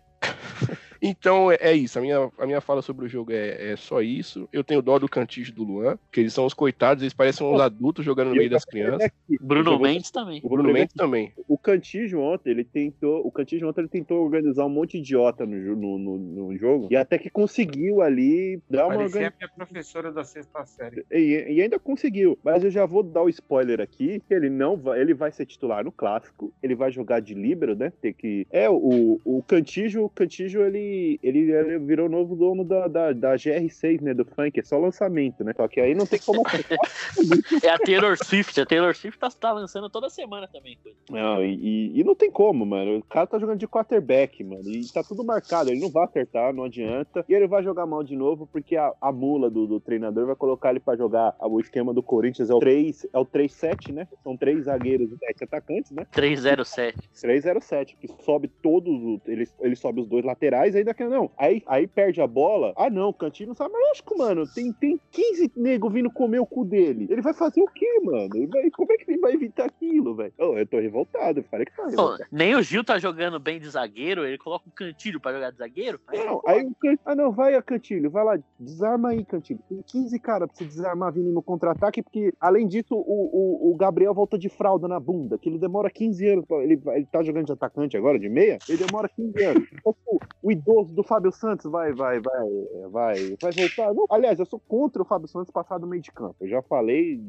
Então é, é isso. A minha, a minha fala sobre o jogo é, é só isso. Eu tenho dó do Cantígio e do Luan, que eles são os coitados, eles parecem uns adultos jogando no meio das crianças. Bruno Jogou- Mendes também. O Bruno Mendes também. O Cantígio ontem, ele tentou. O Cantígio ontem ele tentou organizar um monte de idiota no, no, no, no jogo. E até que conseguiu ali dar uma Parecia organização. a minha professora da sexta série. E, e ainda conseguiu. Mas eu já vou dar o spoiler aqui, que ele não vai. Ele vai ser titular no clássico. Ele vai jogar de líbero, né? Tem que. É, o, o Cantígio, o Cantígio, ele, ele, ele virou novo dono da, da, da GR6, né? Do funk. É só lançamento, né? Só que aí não tem como. É a Taylor Swift. A Taylor Swift tá, tá lançando toda semana também. Não, e, e- não tem como, mano. O cara tá jogando de quarterback, mano. E tá tudo marcado. Ele não vai acertar, não adianta. E ele vai jogar mal de novo, porque a, a mula do, do treinador vai colocar ele pra jogar. O esquema do Corinthians é o 3, é o 3-7, né? São três zagueiros e 10 atacantes, né? 307. 3-0-7, que sobe todos, ele, ele sobe os dois laterais, ainda que não. Aí, aí perde a bola. Ah, não, o Cantinho não sabe. Mas lógico, mano, tem, tem 15 nego vindo comer o cu dele. Ele vai fazer o quê, mano? Vai- como é que ele vai evitar aquilo, velho? Ô, eu tô revoltado, eu falei que tá revoltado. nem o Gil tá jogando bem de zagueiro, ele coloca o Cantilho pra jogar de zagueiro. Não, aí o Can... Ah, não, vai, Cantilho, vai lá, desarma aí, Cantilho. Tem 15 caras pra você desarmar vindo no contra-ataque, porque, além disso, o, o, o Gabriel volta de fralda na bunda, que ele demora 15 anos. Pra... Ele, ele tá jogando de atacante agora, de meia, ele demora 15 anos. Então, pô, o idoso do Fábio Santos vai, vai, vai, vai, vai voltar. Não, aliás, eu sou contra o Fábio Santos passar do meio de campo. Eu já falei.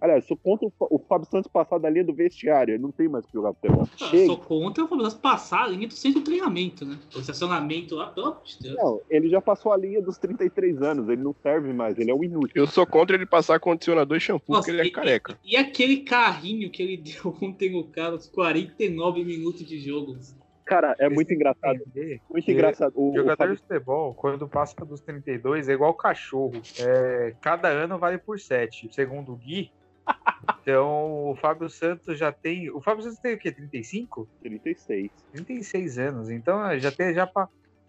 Aliás, sou contra o, Fábio Santos passar da linha do vestiário. Ele não tem mais que jogar futebol. Eu Chega. sou contra o Fábio Santos passar a linha do centro de treinamento, né? O estacionamento lá, pelo amor de Deus. Não, ele já passou a linha dos 33 anos. Ele não serve mais. Ele é um inútil. Eu sou contra ele passar condicionador e shampoo, Nossa, porque ele é e- careca. E aquele carrinho que ele deu ontem no cara, os 49 minutos de jogo. Cara, é muito engraçado. Entender Muito engraçado. O, o Jogador Fábio- de futebol, quando passa dos 32, é igual cachorro. É, cada ano vale por 7, segundo o Gui. Então, o Fábio Santos já tem. O Fábio Santos tem o quê? 35? 36. 36 anos. Então, já, tem, já,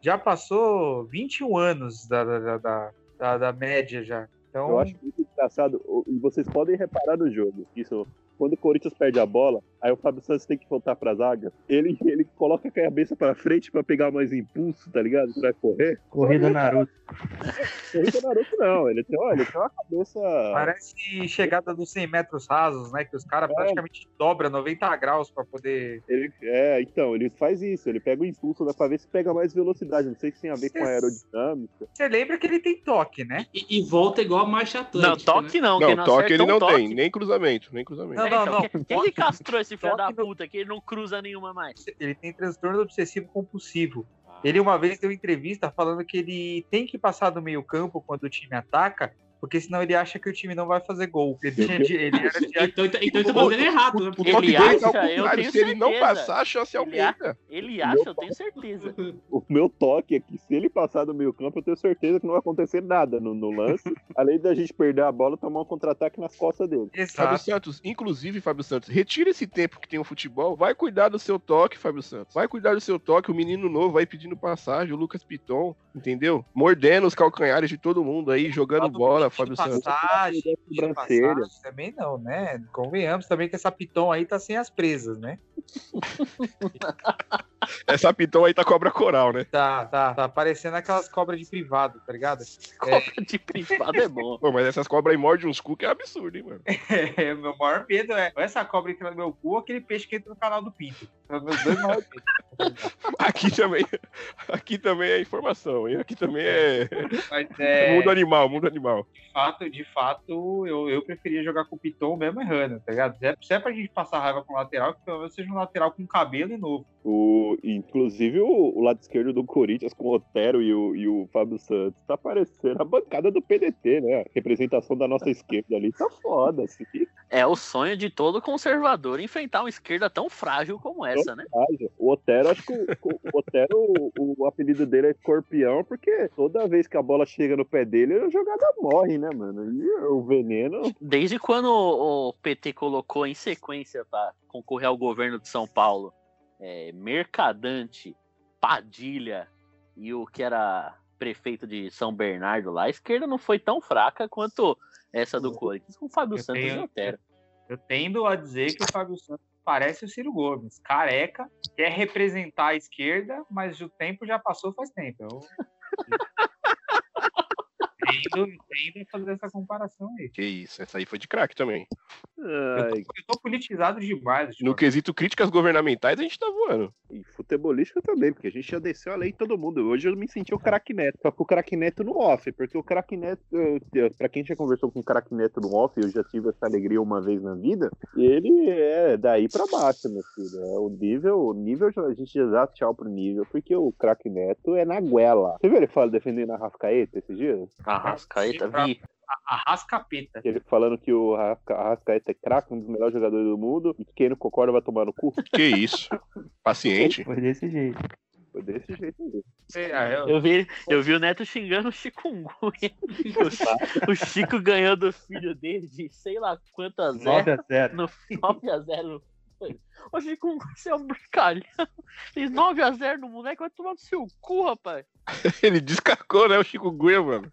já passou 21 anos da, da, da, da, da- média já. Então, Eu acho muito engraçado. o- E vocês podem reparar no jogo. Isso. Quando o Corinthians perde a bola, aí o Fábio Santos tem que voltar pra zaga. Ele, ele coloca a cabeça pra frente pra pegar mais impulso, tá ligado? Pra correr. Corrida Naruto. Corrida Naruto não. Ele tem, olha, ele tem uma cabeça. parece chegada dos 100 metros rasos, né? Que os caras É. praticamente dobram 90 graus para poder. Ele, é, então, ele faz isso. Ele pega o impulso né, pra ver se pega mais velocidade. Não sei se tem a ver com a aerodinâmica. Você lembra que ele tem toque, né? E, e volta igual a marcha Não, atlântica. toque né? não, Não, não toque ele é não toque. tem, nem cruzamento, nem cruzamento. Não, É, não, então, não. Quem, que castrou esse filho toque da no- puta que ele não cruza nenhuma mais? Ele tem transtorno obsessivo compulsivo. Ele uma vez deu entrevista falando que ele tem que passar do meio campo quando o time ataca, porque senão ele acha que o time não vai fazer gol. Ele, tinha de- ele era de Então, então, então ele tá fazendo errado, né? O Porque Ele é acha, ao eu tenho Se ele não passar, a chance aumenta. Ele acha, eu tenho certeza. O meu toque é que se ele passar do meio campo, eu tenho certeza que não vai acontecer nada no, no lance. além da gente perder a bola, tomar um contra-ataque nas costas dele. Fábio Exato. Santos, inclusive, Fábio Santos, retira esse tempo que tem o futebol, vai cuidar do seu toque, Fábio Santos. Vai cuidar do seu toque, o menino novo vai pedindo passagem, o Lucas Piton, entendeu? Mordendo os calcanhares de todo mundo aí, jogando bola, Fábio Santos. Passagem, pedindo passagem, também não, né? Convenhamos também que essa Piton aí tá sem as presas, né? Essa Piton aí tá cobra coral, né? Tá, tá, tá parecendo aquelas cobras de privado, tá ligado? Cobra de privado é bom. Pô, mas essas cobras aí mordem uns cu que é absurdo, hein, mano? É, o meu maior medo é essa cobra entra no meu cu ou aquele peixe que entra no canal do Pinto. São os meus dois maiores medos. Aqui também, aqui também é informação, hein? Aqui também é Mas é, mundo animal, mundo animal. Fato, de fato, eu, eu preferia jogar com o Piton mesmo errando, tá ligado? Se é, se é pra gente passar raiva com o lateral, que pelo menos seja um lateral com cabelo e novo. O, inclusive o, o lado esquerdo do Corinthians com o Otero e o, e o Fábio Santos tá parecendo a bancada do PDT, né? A representação da nossa esquerda ali tá foda, assim. É o sonho de todo conservador enfrentar uma esquerda tão frágil como essa, né? O Otero, acho que o, o Otero, o, o apelido dele é escorpião, porque toda vez que a bola chega no pé dele, a jogada morre, né, mano? E o veneno. Desde quando o o PT colocou em sequência para concorrer ao governo de São Paulo é, Mercadante, Padilha e o que era prefeito de São Bernardo lá, a esquerda não foi tão fraca quanto essa do Corinthians com o Fábio Eu Santos e tenho- Otero. Eu tendo a dizer que o Fábio Santos parece o Ciro Gomes, careca, quer representar a esquerda, mas o tempo já passou faz tempo. Eu... tendo, tendo a fazer essa comparação aí. Que isso, essa aí foi de craque também. Eu tô, eu tô politizado demais. No Tipo, quesito críticas governamentais, a gente tá voando. e futebolística também, porque a gente já desceu a lei em todo mundo. Hoje eu me senti o craque Neto, só que o craque Neto no off, porque o craque Neto, pra quem já conversou com o craque Neto no off, eu já tive essa alegria uma vez na vida, ele é daí pra baixo, meu filho. É, o nível, o nível, a gente já dá tchau pro nível, porque o craque Neto é na guela. Você viu ele fala defendendo a Rascaeta esses dias? Arrascaeta, vi. a rascapeta. Ele falando que o Arrasca- Arrascaeta é craque, um dos melhores jogadores do mundo, e que quem não concorda vai tomar no cu. Que isso. Paciente. Foi desse jeito. Foi desse jeito aí. É, eu- Eu vi, eu vi o Neto xingando o chikungunya. O, o Chico ganhou do filho dele de sei lá quantas 9 a 0 no 9x0. Ô Chico, você é um brincalhão. Fez 9x0 no moleque, vai tomar no seu cu, rapaz. Ele descacou, né, o Chico Guia, mano.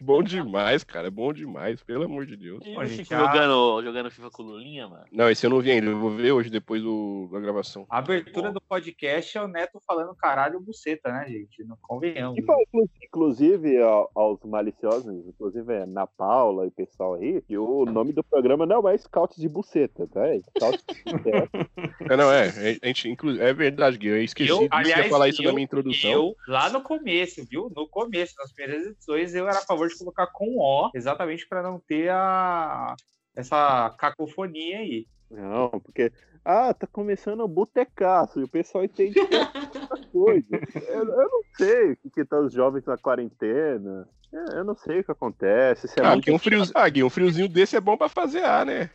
Bom demais, cara. É bom demais, pelo amor de Deus. E o Chico jogando, jogando FIFA com o Lulinha, mano. Não, esse eu não vi ainda. Eu vou ver hoje, depois do, da gravação. A abertura do podcast é o Neto falando caralho buceta, né, gente? Não convenhamos. E, inclusive, ao- aos maliciosos, inclusive é, na Paula e o pessoal aí, que o nome do programa não é Scout de Buceta, tá? É Scout de Buceta. É, não, é. A gente, inclu... É verdade, Gui. Eu esqueci Eu, aliás, ia falar isso na eu- minha introdução. Eu, lá no começo, viu? No começo, nas primeiras edições, eu era a favor de colocar com O, exatamente para não ter a, essa cacofonia aí. Não, porque. Ah, tá começando o botecaço e o pessoal entende outra coisa. Eu, eu não sei o que, que tá os jovens na quarentena. Eu, eu não sei o que acontece. Se é Ah, muito um friozinho, ah, Gui, um friozinho desse é bom pra fazer ar, né?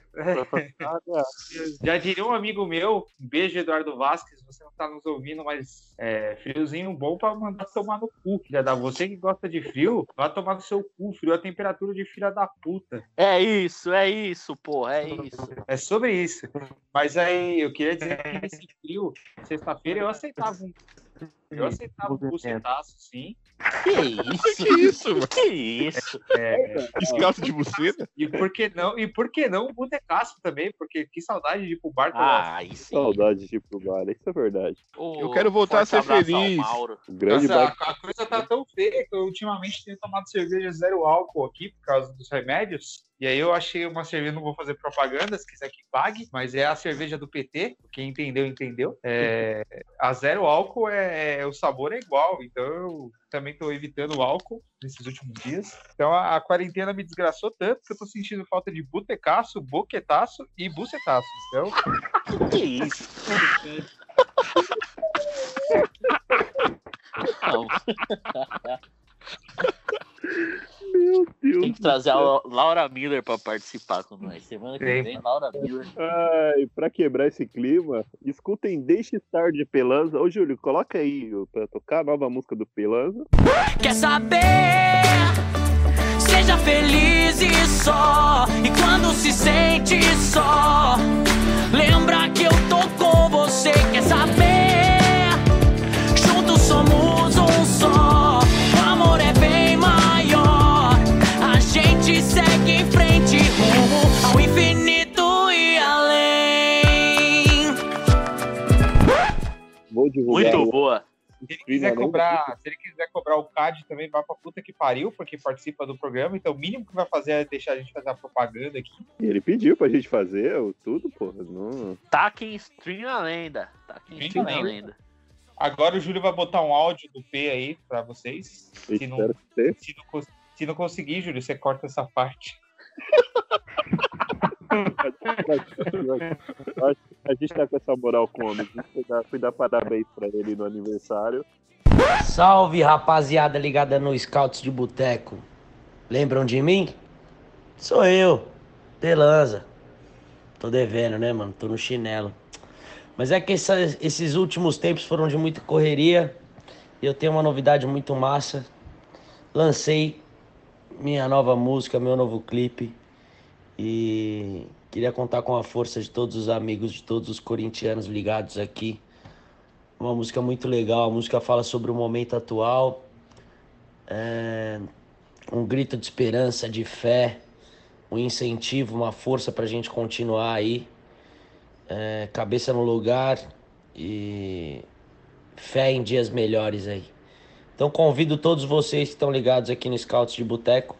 nada. Já diria um amigo meu, um beijo, Eduardo Vasquez, você não tá nos ouvindo, mas é, friozinho bom pra mandar tomar no cu. Já dá você que gosta de frio, vai tomar no seu cu. Frio é a temperatura de filha da puta. É isso, é isso, porra, é isso. É sobre isso. Mas aí, eu queria dizer que nesse frio, sexta-feira, eu aceitava um. Eu aceitava um bucetaço, sim. Que isso? Que isso, mano? Que isso? É, Descalço de buceta? e por que não? E por que não um botecaço também? Porque que saudade de ir pro bar Ah, sim. Saudade de ir pro bar, isso é verdade. Ô, Eu quero voltar a ser feliz. Mauro. O grande Nossa, bar. a, a coisa tá tão feia que eu ultimamente tenho tomado cerveja zero álcool aqui por causa dos remédios. E aí eu achei uma cerveja, não vou fazer propaganda, se quiser que pague, mas é a cerveja do PT, quem entendeu, entendeu. É, a zero álcool é, é- o sabor é igual, então eu também tô evitando o álcool nesses últimos dias. Então a, a quarentena me desgraçou tanto que eu tô sentindo falta de butecaço, boquetaço e bucetaço. Então, Que isso? Não, Meu Deus. tem que trazer a Laura Miller pra participar com nós. Semana que vem, Laura Miller. Ai, pra quebrar esse clima, escutem Deixe Estar de Pelanza. Ô, Júlio, coloca aí ó, pra tocar a nova música do Pelanza. Quer saber? Seja feliz e só. E quando se sente só, lembra que eu tô com você. Quer saber? Juntos somos Muito boa. Se ele quiser Stream, cobrar, se ele quiser cobrar o CAD também vai pra puta que pariu, porque participa do programa, então o mínimo que vai fazer é deixar a gente fazer a propaganda aqui. Ele pediu pra gente fazer o- tudo, porra. Não... Taquem stream a lenda. Taquem Stream stream a a lenda. lenda. Agora o Júlio vai botar um áudio do P aí pra vocês. Eu Se não, se, não, se não conseguir, Júlio, você corta essa parte. A gente tá com essa moral com o homem. Foi dar, fui dar parabéns pra ele no aniversário. Salve rapaziada ligada no Scouts de Boteco. Lembram de mim? Sou eu, Pelanza. Tô devendo, né, mano? Tô no chinelo. Mas é que essa- esses últimos tempos foram de muita correria. E eu tenho uma novidade muito massa. Lancei minha nova música, meu novo clipe. E queria contar com a força de todos os amigos, de todos os corintianos ligados aqui. Uma música muito legal, a música fala sobre o momento atual, é, um grito de esperança, de fé, um incentivo, uma força para a gente continuar aí, é, cabeça no lugar e fé em dias melhores aí. Então convido todos vocês que estão ligados aqui no Scouts de Boteco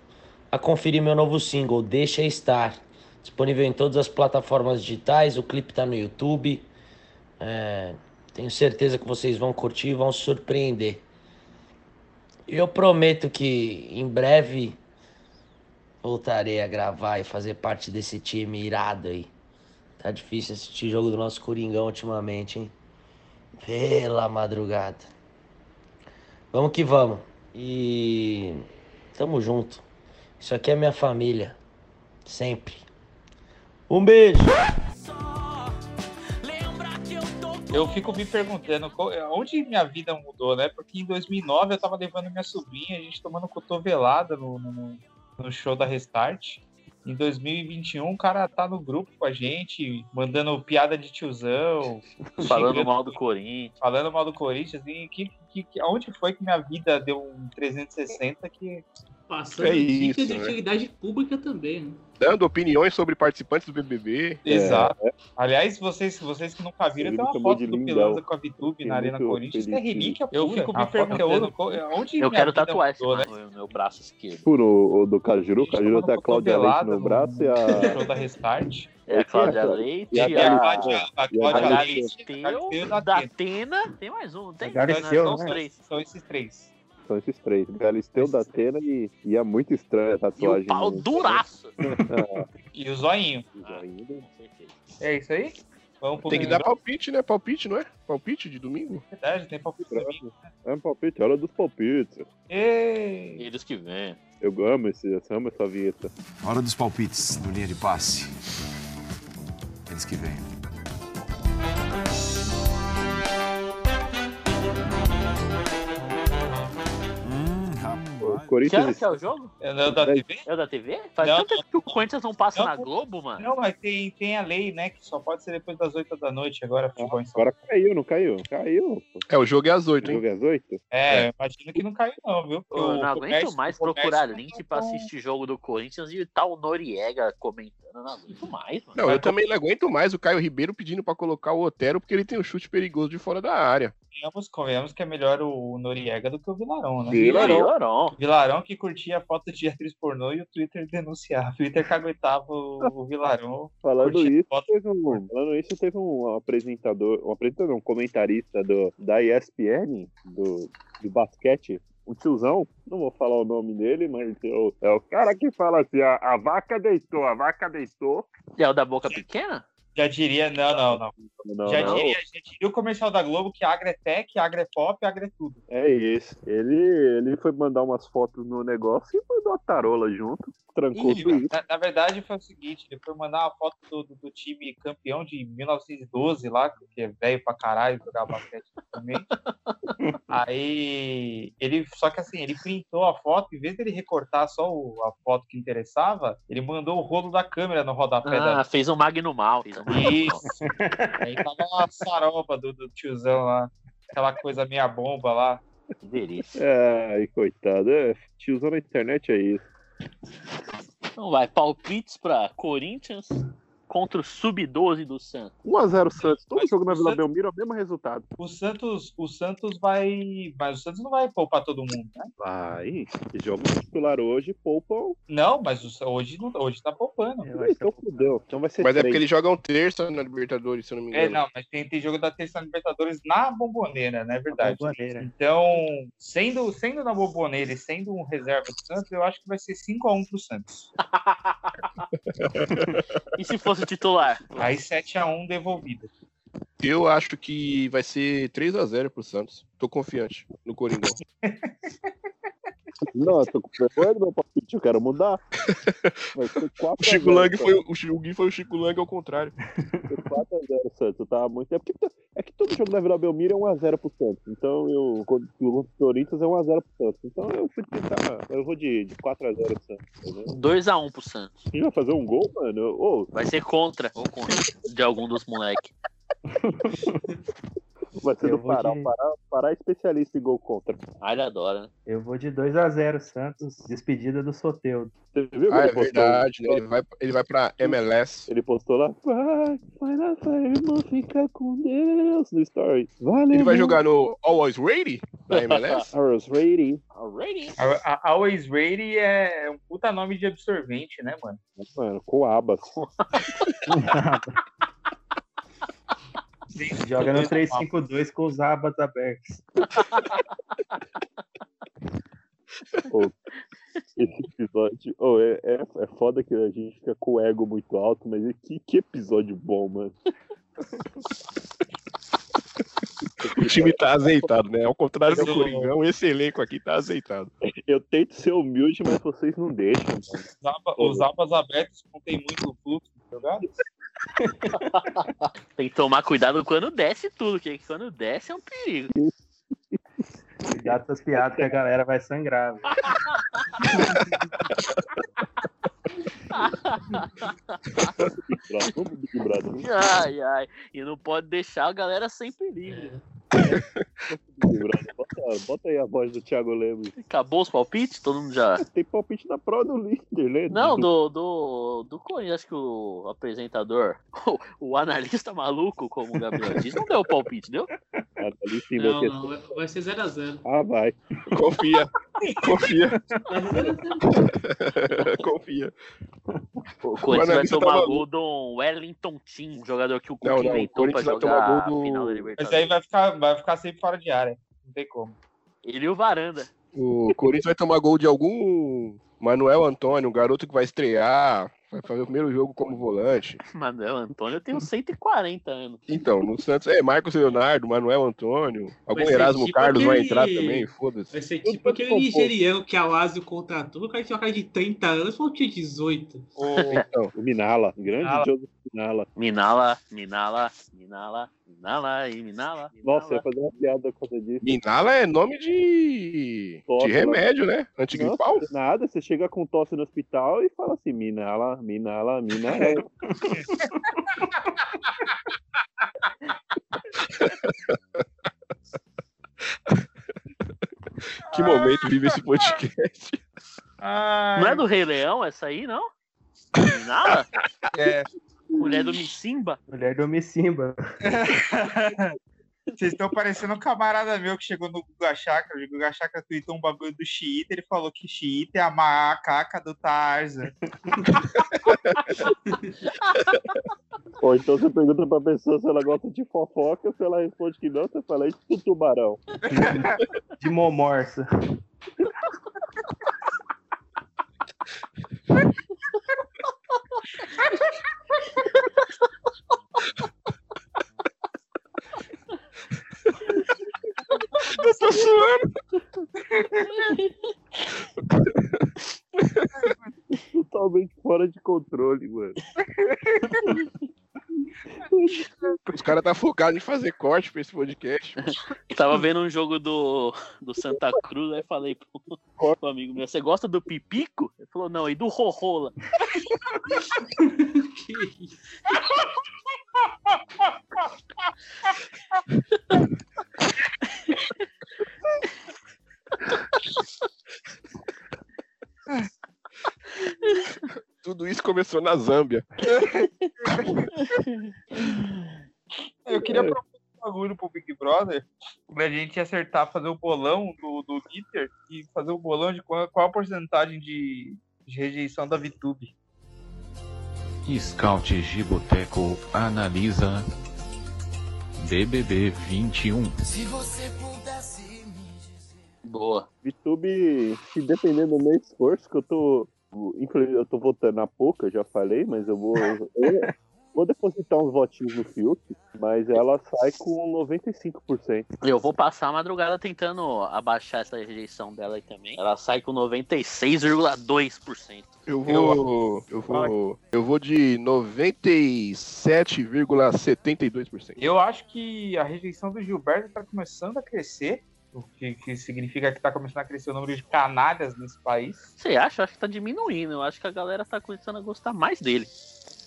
a conferir meu novo single, Deixa Estar, disponível em todas as plataformas digitais, o clipe está no YouTube. É, tenho certeza que vocês vão curtir e vão surpreender. E Eu prometo que em breve voltarei a gravar e fazer parte desse time irado aí. Tá difícil assistir jogo do nosso Coringão ultimamente, hein? Pela madrugada. Vamos que vamos. E tamo junto. Isso aqui é minha família. Sempre. Um beijo. Eu fico me perguntando onde minha vida mudou, né? Porque em 2009 eu tava levando minha sobrinha, a gente tomando cotovelada no, no, no show da Restart. Em 2021 o cara tá no grupo com a gente, mandando piada de tiozão, Falando mal do Corinthians. falando mal do Corinthians. E que, que, que, onde foi que minha vida deu um 360 que Passando É dicas isso, de né? utilidade pública também. Né? Dando opiniões sobre participantes do BBB. Exato. Aliás, vocês, vocês que nunca viram, tem uma foto do. Pelanza com a Vitube na Arena Corinthians. É feliz que- relíquia Eu fico me é perguntando ouro. onde Eu quero tatuar esse né? no meu braço esquerdo. Por o, o do Cajuru, o Cajuru tem a Cláudia Leite no braço e a. show da Restart. É a Cláudia Leite, e a a a, Cláudia, a. Leite, da Atena. Tem mais um, não tem? São os né? três. São esses três. São esses três. Galisteu da Atena e, e é muito estranha a E o tatuagem. pau duraço. E o zoinho. Ah. É isso aí? Tem que dar palpite, né? Palpite, não é? Palpite de domingo? Verdade, tem palpite domingo. É um palpite, hora dos palpites. Ei! Eles que vêm. Eu amo, esse, eu amo essa vinheta. Hora dos palpites no linha de passe. Eles que vêm. Rapaz. Que hora Corinthians que é o jogo? É o da TV? É o da TV? Faz Não, tanto tempo que o Corinthians não passa Não, na. Globo, mano. Não, mas tem, tem a lei, né? Que só pode ser depois das 8 da noite agora, futebol São agora caiu, não caiu? Caiu. pô. É, o jogo é às O 8, hein? jogo é às oito? É, eu imagino que não caiu, não, viu? Eu não aguento comércio- mais procurar link tá pra assistir jogo do Corinthians e tá o Noriega comentando. Eu Não aguento mais, mano. Não, eu também não aguento mais o Caio Ribeiro pedindo pra colocar o Otero porque ele tem um chute perigoso de fora da área. Convenhamos, convenhamos que é melhor o Noriega do que o Vilarão, né? Vilarão. Vilarão. Vilarão que curtia foto de atriz pornô e o Twitter denunciava. O Twitter caguetava o, o Vilarão. Falando isso, foto. teve um, falando isso, teve um apresentador, um apresentador, um comentarista do, da ESPN, do, do basquete, um tiozão, não vou falar o nome dele, mas é o, é o cara que fala assim, a, a vaca deitou, a vaca deitou. É o da boca pequena? Já diria, não, não, não. Não, já, não, Diria, já diria o comercial da Globo que Agra é tech, Agra é pop, Agra é tudo. é isso. Ele, ele foi mandar umas fotos no negócio e mandou a tarola junto, trancou Ih, tudo. na, na verdade foi o seguinte, ele foi mandar uma foto do, do, do time campeão de 1912 lá, que é velho pra caralho jogar basquete também. Aí ele, só que assim, ele printou a foto, em vez dele recortar só o- a foto que interessava, ele mandou o rolo da câmera no rodapé Ah, da. fez um Magno Mal. Fez um Magno Mal. Isso. Aí tava a saroba do, do tiozão lá, aquela coisa meia bomba lá. Que delícia. Ai, coitado. É, tiozão na internet é isso. Então vai, palpites pra Corinthians contra o Sub-12 do Santos. 1x0 Santos. Todo Mas jogo na Vila Santos- Belmiro é o mesmo resultado. O Santos, o Santos vai. Mas o Santos não vai poupar todo mundo, né? Vai. Jogo titular hoje, poupam. Não, mas o- hoje, hoje tá poupando. Que Então fudeu. Então vai ser Mas é três. porque eles jogam terça na Libertadores, se eu não me É, engano. não, mas tem, tem jogo da terça Libertadores na bomboneira, não é verdade? Bomboneira. Então, sendo, sendo na bomboneira e sendo um reserva do Santos, eu acho que vai ser 5x1 pro Santos. E se fosse titular? Aí 7x1 devolvido. Eu acho que vai ser 3x0 pro Santos. Tô confiante no Coringão. Não, eu tô com vergonha do meu palpite, eu quero mudar. Vai ser 4 O Chico Lang foi o Chico Gui foi o Chico Lang ao contrário. 4x0 Santos, tá muito. É, porque, é que todo jogo da Vila Belmiro é 1x0 pro Santos. Então eu. O Corinthians é 1x0 pro Santos. Então eu fui tentar. Eu vou de, de 4x0 Santos. Entendeu? 2x1 pro Santos. Quem vai fazer um gol, mano? Ô, Vai ser contra ou contra de algum dos moleques. vai ser do Pará. de- O Pará, o Pará é especialista em gol contra. Ah, ele adora, né? Eu vou de 2x0 Santos. Despedida do Soteudo. Você viu que Ah, ele é postou? verdade, né? Ele vai, ele vai pra MLS. Ele postou lá. Vai, vai na fé, irmão, fica com Deus no story. Valeu. Ele vai jogar no Always Ready da MLS? Hours Rating. Already? A, a Always Ready é um puta nome de absorvente, né, mano? Mano, com abas. Joga no 3-5-2 com os abas abertos. Ô, esse episódio. ô, é, é, é foda que a gente fica com o ego muito alto, mas que, que episódio bom, mano. O time tá azeitado, né? Ao contrário do Coringão, esse elenco aqui tá azeitado. Eu tento ser humilde, mas vocês não deixam. Mano. Os, aba- os abas abertos contém muito fluxo de jogadas. Tem que tomar cuidado quando desce tudo, que quando desce é um perigo. Cuidado com as piadas que a galera vai sangrar. Ai, ai. E não pode deixar a galera sempre livre. pro Big Brother. Bota, bota aí a voz do Thiago Lemos. Acabou os palpites? Todo mundo já. Tem palpite na prova do líder, né? Não, do, do, do Corinthians, acho que o apresentador, o, o analista maluco, como o Gabriel diz, não deu o palpite, deu? Analista Não, não, vai- vai ser 0x0. Ah, vai. Confia. Confia. Vai ser 0x0. Confia. O Corinthians vai tomar tá gol do Wellington Team, um jogador que o Cuca inventou vai jogar tomar a gol do- final da Mas aí vai ficar, vai ficar sempre fora de área. Não tem como. Ele e o Varanda. O Corinthians vai tomar gol de algum Manuel Antônio, um garoto que vai estrear, vai fazer o primeiro jogo como volante. Manuel Antônio, eu tenho 140 anos. Então, no Santos é Marcos Leonardo, Manuel Antônio, algum Vai Erasmo tipo Carlos vai aquele- entrar também, foda-se. Vai ser tipo aquele compor. nigeriano que a Lazio contratou. O cara tinha uma cara de 30 anos, falou que tinha 18. Então, O Minala, grande Minala. Joseph Minala. Minala, Minala, Minala, Minala e Minala. Nossa, eu ia fazer uma piada por causa disso. Minala é nome de, Tosse, de remédio, né? Antigripal. Não, nada, você chega com tosse no hospital e fala assim, Minala, Minala, Minala. Que momento vive esse podcast? Não é do Rei Leão essa aí, não? Minala? É. Mulher do Missimba? Mulher do Missimba. Vocês estão parecendo um camarada meu que chegou no Guga Chakra. O Guga Chakra tweetou um bagulho do xiita. Ele falou que xiita é a macaca do Tarzan. Ou então você pergunta pra pessoa se ela gosta de fofoca, se ela responde que não, você fala isso do tubarão. De momorsa. Eu tô suando. Totalmente fora de controle, mano. Os caras tá focado em fazer corte pra esse podcast. Tava vendo um jogo do, do Santa Cruz, aí falei pro, pro amigo meu, você gosta do Pipico? Ele falou, não, e do Rorrola? que isso? Tudo isso começou na Zâmbia. Eu queria propor um bagulho pro Big Brother pra gente acertar, fazer o bolão do, do líder e fazer o bolão de qual, qual a porcentagem de, de rejeição da VTube. Scout Giboteco analisa BBB 21. Se você pudesse Boa. VTube, se dependendo do meu esforço, que eu tô. Infelizmente, eu tô votando a pouco, eu já falei, mas eu vou. Eu vou depositar uns votinhos no Fiuk, mas ela sai com 95%. Eu vou passar a madrugada tentando abaixar essa rejeição dela aí também. Ela sai com 96,2%. Eu vou. Eu vou. Eu vou de 97,72%. Eu acho que a rejeição do Gilberto tá começando a crescer, o que, que significa que tá começando a crescer o número de canalhas nesse país. Você acha? Eu acho que tá diminuindo. Eu acho que a galera tá começando a gostar mais dele.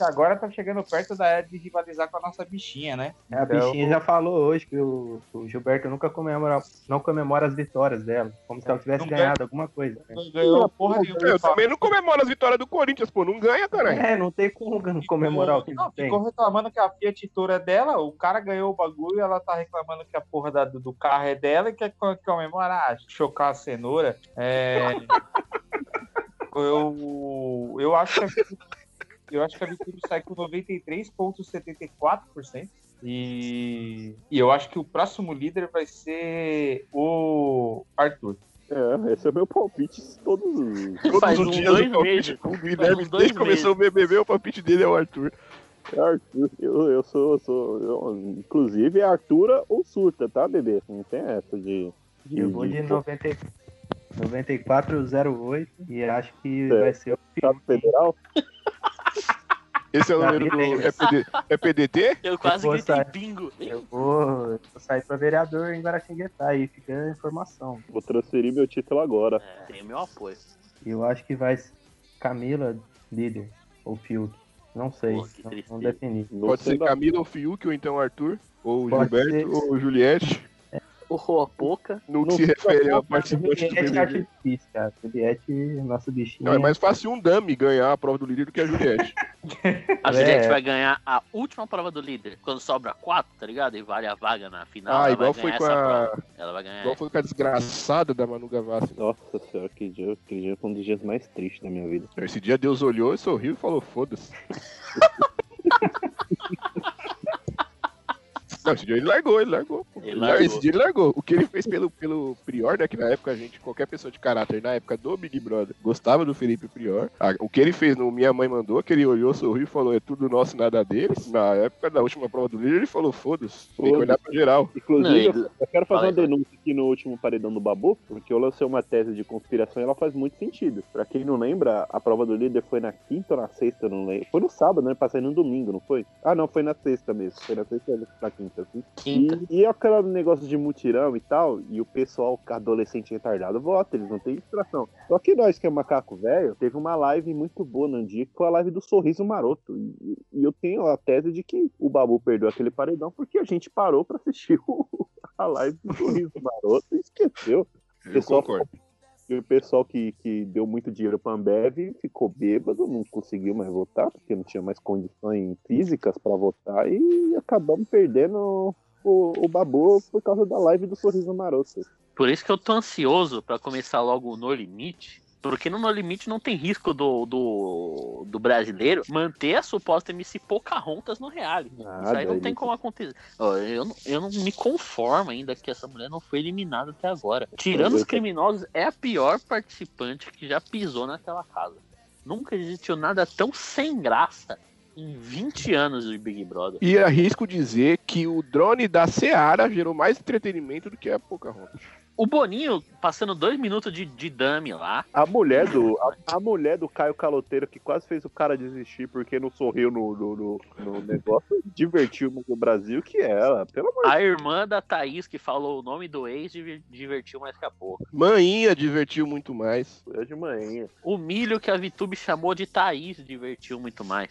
Agora tá chegando perto da era de rivalizar com a nossa bichinha, né? A bichinha já falou hoje que o, o Gilberto nunca comemora, não comemora as vitórias dela, como se ela tivesse Não ganhado alguma coisa. né? Não ganhou porra nenhuma. Eu também não comemoro as vitórias do Corinthians, pô. Não ganha, caralho. É, não tem como comemorar o que Não, não tem. ficou reclamando que a Fiat Toro é dela, o cara ganhou o bagulho e ela tá reclamando que a porra da- do, carro é dela e quer co- comemorar, chocar a cenoura. É... eu, eu acho que a Vitube- eu acho que a Vitube sai com 93,74%. E, e eu acho que o próximo líder vai ser o Arthur. É, esse é o meu palpite todos os. Todos Faz os dias dois meses. o Guilherme, dois desde que começou o BBB, o palpite dele é o Arthur. É Arthur. Eu, eu sou. Eu sou eu- inclusive é Artura ou surta, tá, bebê? Não tem essa de. de Eu vou de 90, 9408 e acho que É. vai ser o Estado Federal? Esse é o número do. É, PD, é PDT? Eu quase vou gritei sair. bingo. Eu vou, eu vou sair pra vereador em Guaratinguetá, aí fica a informação. Vou transferir meu título agora. É, tem meu apoio. Eu acho que vai Camila líder, ou Fiuk. Não sei, Pô, não, não defini. Pode ser Camila ou Fiuk, ou então Arthur, ou Pode Gilberto, ser. ou Juliette. O Roapoca. No que Não se refere a participante do Juliette acho BBB. difícil, cara. Juliette, nossa bichinha. Não, é mais fácil um dummy ganhar a prova do líder do que a Juliette. A É. Juliette vai ganhar a última prova do líder. Quando sobra quatro, tá ligado? E vale a vaga na final. Ah, ela igual vai foi com a. Ela vai ganhar. Igual foi com a desgraçada da Manu Gavassi. Nossa senhora, que dia, que dia foi um dos dias mais tristes da minha vida. Esse dia Deus olhou e sorriu e falou: foda-se. Não, esse dia ele largou, ele largou. Ele largou. esse dia ele largou. O que ele fez pelo, pelo Prior, né? Que na época a gente, qualquer pessoa de caráter, na época do Big Brother, gostava do Felipe Prior. Ah, O que ele fez no Minha Mãe Mandou, que ele olhou, sorriu e falou: é tudo nosso, nada deles. Na época da última prova do líder, ele falou: foda-se, tem que olhar pra geral. Inclusive, Não, eu- ele- eu quero fazer Fala uma denúncia aqui no último paredão do Babu, porque eu lancei uma tese de conspiração e ela faz muito sentido. Pra quem não lembra, a prova do líder foi na quinta ou na sexta, eu não lembro. Foi no sábado, né? Passei no domingo, não foi? Ah, não, foi na sexta mesmo. Foi na sexta ou na quinta, assim. Quinta. E, e é aquele negócio de mutirão e tal, e o pessoal adolescente retardado vota, eles não têm distração. Só que nós que é macaco velho, teve uma live muito boa no dia, que foi a live do Sorriso Maroto. E, e eu tenho a tese de que o Babu perdeu aquele paredão porque a gente parou pra assistir o- a live do Sorriso Maroto e esqueceu. O Eu pessoal concordo. E o pessoal que, que deu muito dinheiro pra Ambev ficou bêbado, não conseguiu mais votar, porque não tinha mais condições físicas pra votar, e acabamos perdendo o, o Babu por causa da live do Sorriso Maroto. Por isso que eu tô ansioso pra começar logo o No Limite. Porque no No Limite não tem risco do, do, do brasileiro manter a suposta MC Pocahontas no reality. Isso Nada, aí não tem como acontecer. Eu, não- eu não me conformo ainda que essa mulher não foi eliminada até agora. Tirando os criminosos, é a pior participante que já pisou naquela casa. Nunca existiu nada tão sem graça em 20 anos de Big Brother. E arrisco dizer que o drone da Seara gerou mais entretenimento do que a Pocahontas. O Boninho passando dois minutos de, de dummy lá. A mulher do a, a mulher do Caio Caloteiro, que quase fez o cara desistir porque não sorriu no, no, no- no negócio, divertiu mais o Brasil que ela, pelo amor A irmã da Thaís, que falou o nome do ex, div- divertiu mais que a pouco. Maninha divertiu muito mais. de de manhã. O milho que a Vitube chamou de Thaís divertiu muito mais.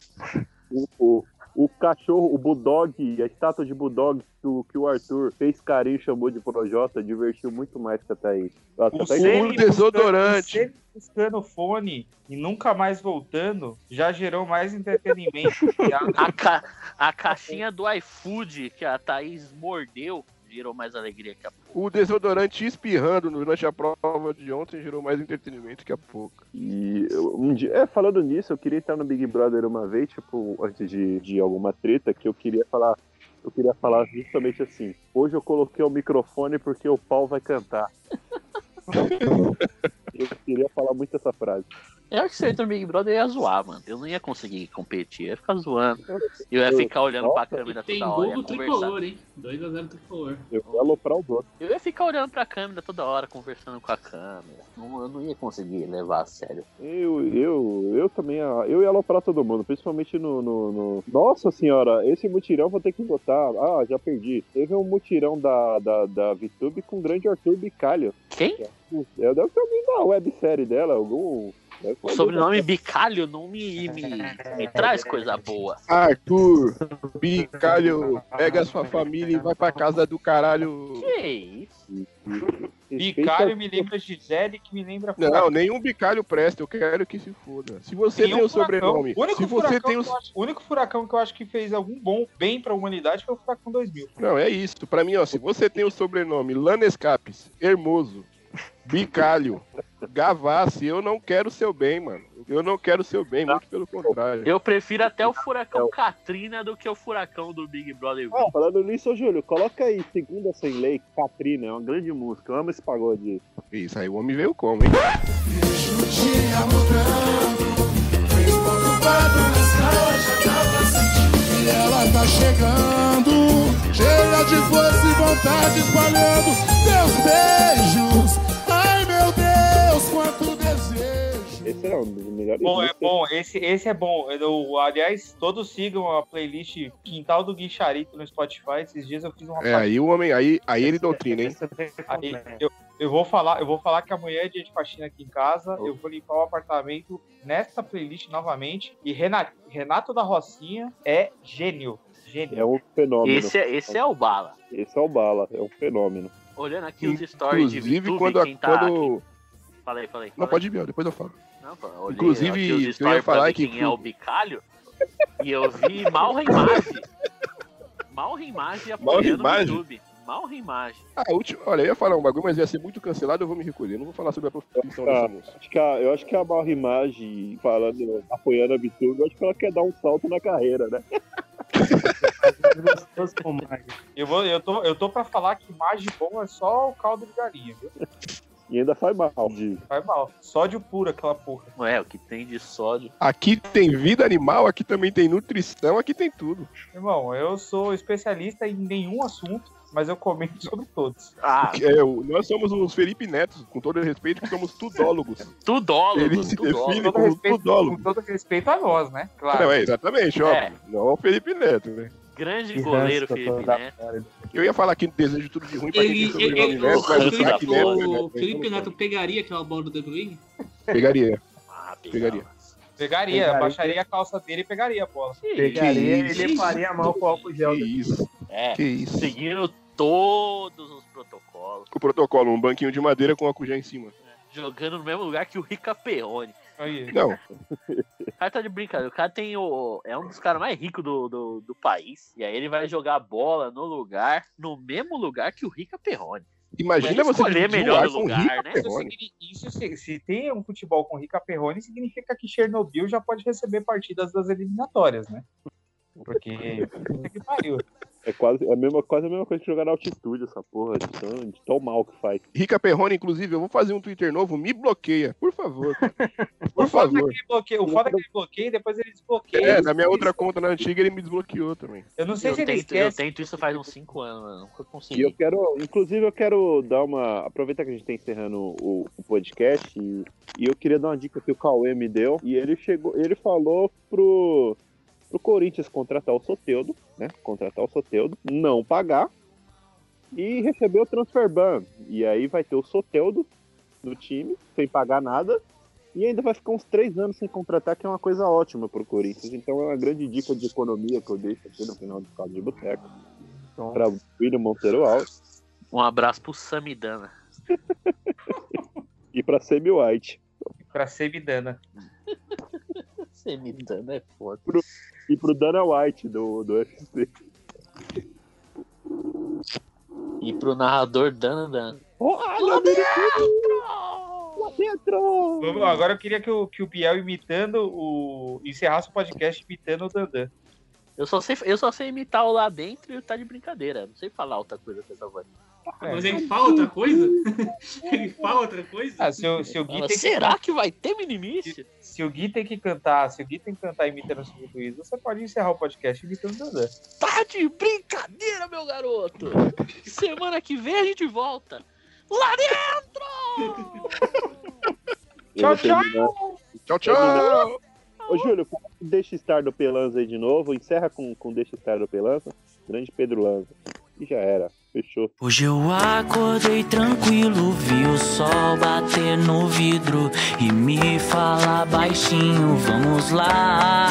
O, o, o cachorro, o Bulldog, a estátua de Bulldog que o, que o Arthur fez carinho e chamou de Projota, divertiu muito mais que a Thaís. A O Thaís- Sene desodorante. buscando fone e nunca mais voltando já gerou mais entretenimento. A, ca- a caixinha do iFood que a Thaís mordeu gerou mais alegria que a pouco. O desodorante espirrando durante a prova de ontem gerou mais entretenimento que a pouco. E eu- um dia, é, falando nisso, eu queria estar no Big Brother uma vez, tipo, antes de, de alguma treta, que eu queria falar. Eu queria falar justamente assim. Hoje eu coloquei o microfone porque o pau vai cantar. eu queria falar muito essa frase. Eu acho que se eu entrar no Big Brother eu ia zoar, mano. Eu não ia conseguir competir, eu ia ficar zoando. Eu ia ficar olhando pra câmera Tem toda gol hora. ia do conversar. tricolor, hein? 2x0 tricolor. Eu ia aloprar os outros. Eu ia ficar olhando pra câmera toda hora, conversando com a câmera. Não, eu não ia conseguir levar a sério. Eu, eu, eu também, ah, eu ia aloprar todo mundo, principalmente no, no, no- Nossa senhora, esse mutirão vou ter que votar. Ah, já perdi. Teve um mutirão da, da, da VTube com o grande Arthur Bicalho. Quem? É, deve ter alguém da websérie dela, algum. O sobrenome Bicalho não me, me, me traz coisa boa. Arthur, Bicalho, pega sua família e vai pra casa do caralho. Que isso? Bicalho me lembra Gisele, que me lembra Não, nenhum bicalho presta, eu quero que se foda. Se você Nenhum tem o furacão. sobrenome, O único, se você furacão tem o que eu acho- o único furacão que eu acho que fez algum bom bem pra humanidade foi o Furacão 2000. Não, é isso. Pra mim, ó, se você tem o sobrenome Lanescapes, Hermoso, Bicalho, Gavassi, eu não quero o seu bem, mano. Eu não quero o seu bem, muito pelo contrário. Eu prefiro até o furacão Katrina do que o furacão do Big Brother. Ah, falando nisso, Júlio, coloca aí Segunda Sem Lei, Katrina, é uma grande música, eu amo esse pagode. Isso aí, o homem veio como, hein? dia mudando Fez preocupado nessa hora já dava sentindo E ela tá chegando Cheia de força e vontade espalhando Meus beijos Esse é um dos melhores Bom, é bom, esse, esse é bom. Eu, aliás, todos sigam a playlist Quintal do Guicharito no Spotify. Esses dias eu fiz uma É, aí o homem, aí, aí ele doutrina, hein? Aí, eu, eu vou falar, eu vou falar que amanhã é dia de faxina aqui em casa. Eu vou limpar o apartamento nessa playlist novamente. E Renato, Renato da Rocinha é gênio. Gênio. É um fenômeno. Esse é, esse é o bala. Esse é o Bala, é um fenômeno. Olhando aqui os stories de Inclusive, VTube, quando, quem tá quando... Falei, falei. Não, falei. pode ir, depois eu falo. Olhei Inclusive, eu ia falar que quem é o Bicalho e eu vi mal Reimage. Mal Reimage apoiando o Reimage? YouTube. Mal Reimage. Ah, última, olha, eu ia falar um bagulho, mas ia ser muito cancelado, eu vou me recolher. Eu Não vou falar sobre a profissão dessa Ah, moça. acho que a, eu acho que a Barra Imagem, falando, apoiando a Vitube, eu acho que ela quer dar um salto na carreira, né? Eu, vou, eu, tô, eu tô pra falar que Mage bom é só o caldo de galinha, viu? E ainda faz mal. De... Faz mal. Sódio puro, aquela porra. É, o que tem de sódio. Aqui tem vida animal, aqui também tem nutrição, aqui tem tudo. Irmão, eu sou especialista em nenhum assunto, mas eu comento sobre todos. Ah, É, nós somos os Felipe Netos, com todo respeito, que somos tudólogos. tudólogo, Ele se define Com todo, como respeito, tudólogo. com todo respeito a nós, né? Claro. Não, é, exatamente, ó. É. Não é o Felipe Neto, né? Grande Que goleiro, Felipe Neto. Eu ia falar aqui desejo tudo de ruim pra quem Ele, tem ele, ele- Neto, o, mas o Felipe, craque Neto, o né? Felipe Neto pegaria aquela bola do De Bruyne? Pegaria. Ah, Pegaria. Pegaria, Pegaria. baixaria a calça dele e pegaria a bola. Pegaria isso? ele faria mal com o álcool gel. Que isso, É, que isso. seguindo todos os protocolos. O protocolo, um banquinho de madeira com álcool gel em cima. Jogando no mesmo lugar que o Rica Perrone. Aí. Não, O cara tá de brincadeira. O cara tem o. É um dos caras mais ricos do, do, do país. E aí ele vai jogar bola no lugar, no mesmo lugar que o Rica Perrone. imagina você escolher melhor com lugar, né? Isso, se, se tem um futebol com Rica Perrone, significa que Chernobyl já pode receber partidas das eliminatórias, né? Porque. que pariu. É quase, é a mesma, quase a mesma coisa que jogar na altitude, essa porra, de tão, de tão mal que faz. Rica Perrone, inclusive, eu vou fazer um Twitter novo, me bloqueia, por favor. Por O foda, é favor. ele o foda é que ele bloqueia e depois ele desbloqueia. É, na minha outra conta na antiga ele me desbloqueou também. Eu não sei Eu se ele tento, eu esquece. tento isso faz uns 5 anos, mano. Nunca E eu consegui. quero, inclusive, eu quero dar uma. Aproveitar que a gente tá encerrando o, o podcast e, e eu queria dar uma dica que o Cauê me deu. E ele chegou, ele falou pro, pro Corinthians contratar o Soteudo, né? Contratar o Soteudo, não pagar e receber o transfer ban. E aí vai ter o Soteudo no time, sem pagar nada. E ainda vai ficar uns três anos sem contratar, que é uma coisa ótima pro Corinthians. Então é uma grande dica de economia que eu deixo aqui no final do caldo de boteco. Para o William Monteiro Alves. Um abraço pro Samidana. E pra Semi White. Pra ser Vidana. Samidana é foda. E pro Dana White do, do UFC. E pro narrador Dana Dan. Olha Lá dentro! Vamos lá, agora eu queria que o, que o Biel imitando o. encerrasse o podcast imitando o Dandan. Eu só, sei, eu só sei imitar o lá dentro e o tá de brincadeira. Não sei falar outra coisa com essa voz. Mas ele fala outra coisa? ele fala outra coisa? Ah, se o, se o Gui Fala, tem Será que vai ter minimício? que, se o Gui tem que cantar, se o Gui tem que cantar imitando o Silvio Luiz, você pode encerrar o podcast imitando o Dandan. Tá de brincadeira, meu garoto! Semana que vem a gente volta. Lá dentro! Eu vou Tchau, terminar- Tchau, tchau! Ô, Júlio, coloca o Deixa Estar do Pelanza aí de novo. Encerra com, com Deixa Estar do Pelanza. Grande Pedro Lanza. E já era. Fechou. Hoje eu acordei tranquilo, vi o sol bater no vidro e me falar baixinho, vamos lá.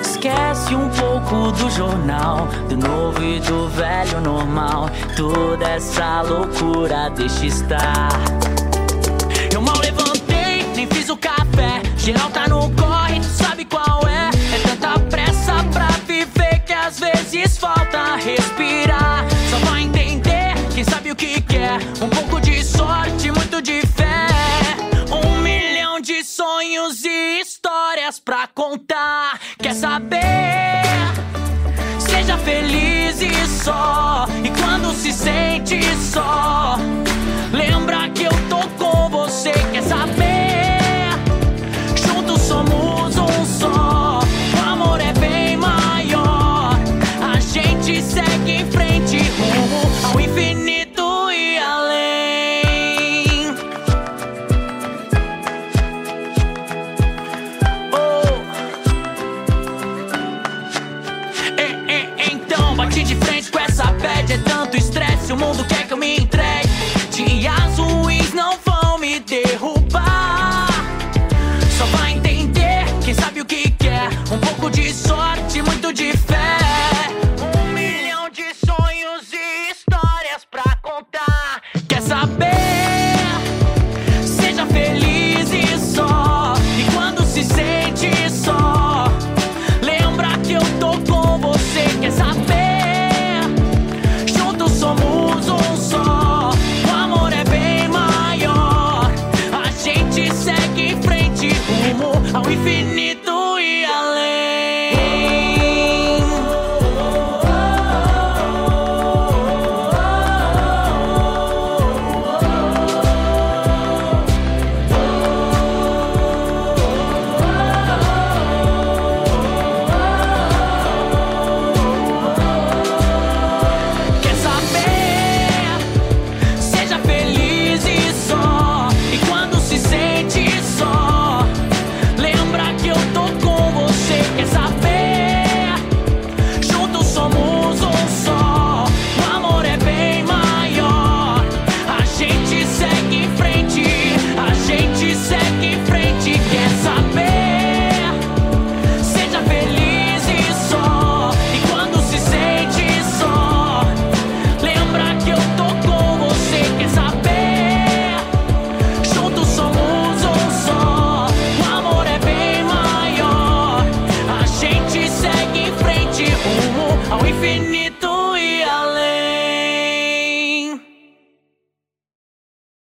Esquece um pouco do jornal, do novo e do velho normal. Toda essa loucura deixa estar. Eu mal levantei, nem fiz o café. Geral tá no corre, sabe qual é. Às vezes falta respirar. Só vai entender quem sabe o que quer. Um pouco de sorte, muito de fé. Um milhão de sonhos e histórias pra contar. Quer saber? Seja feliz e só. E quando se sente só, lembra que eu tô com você. Quer saber?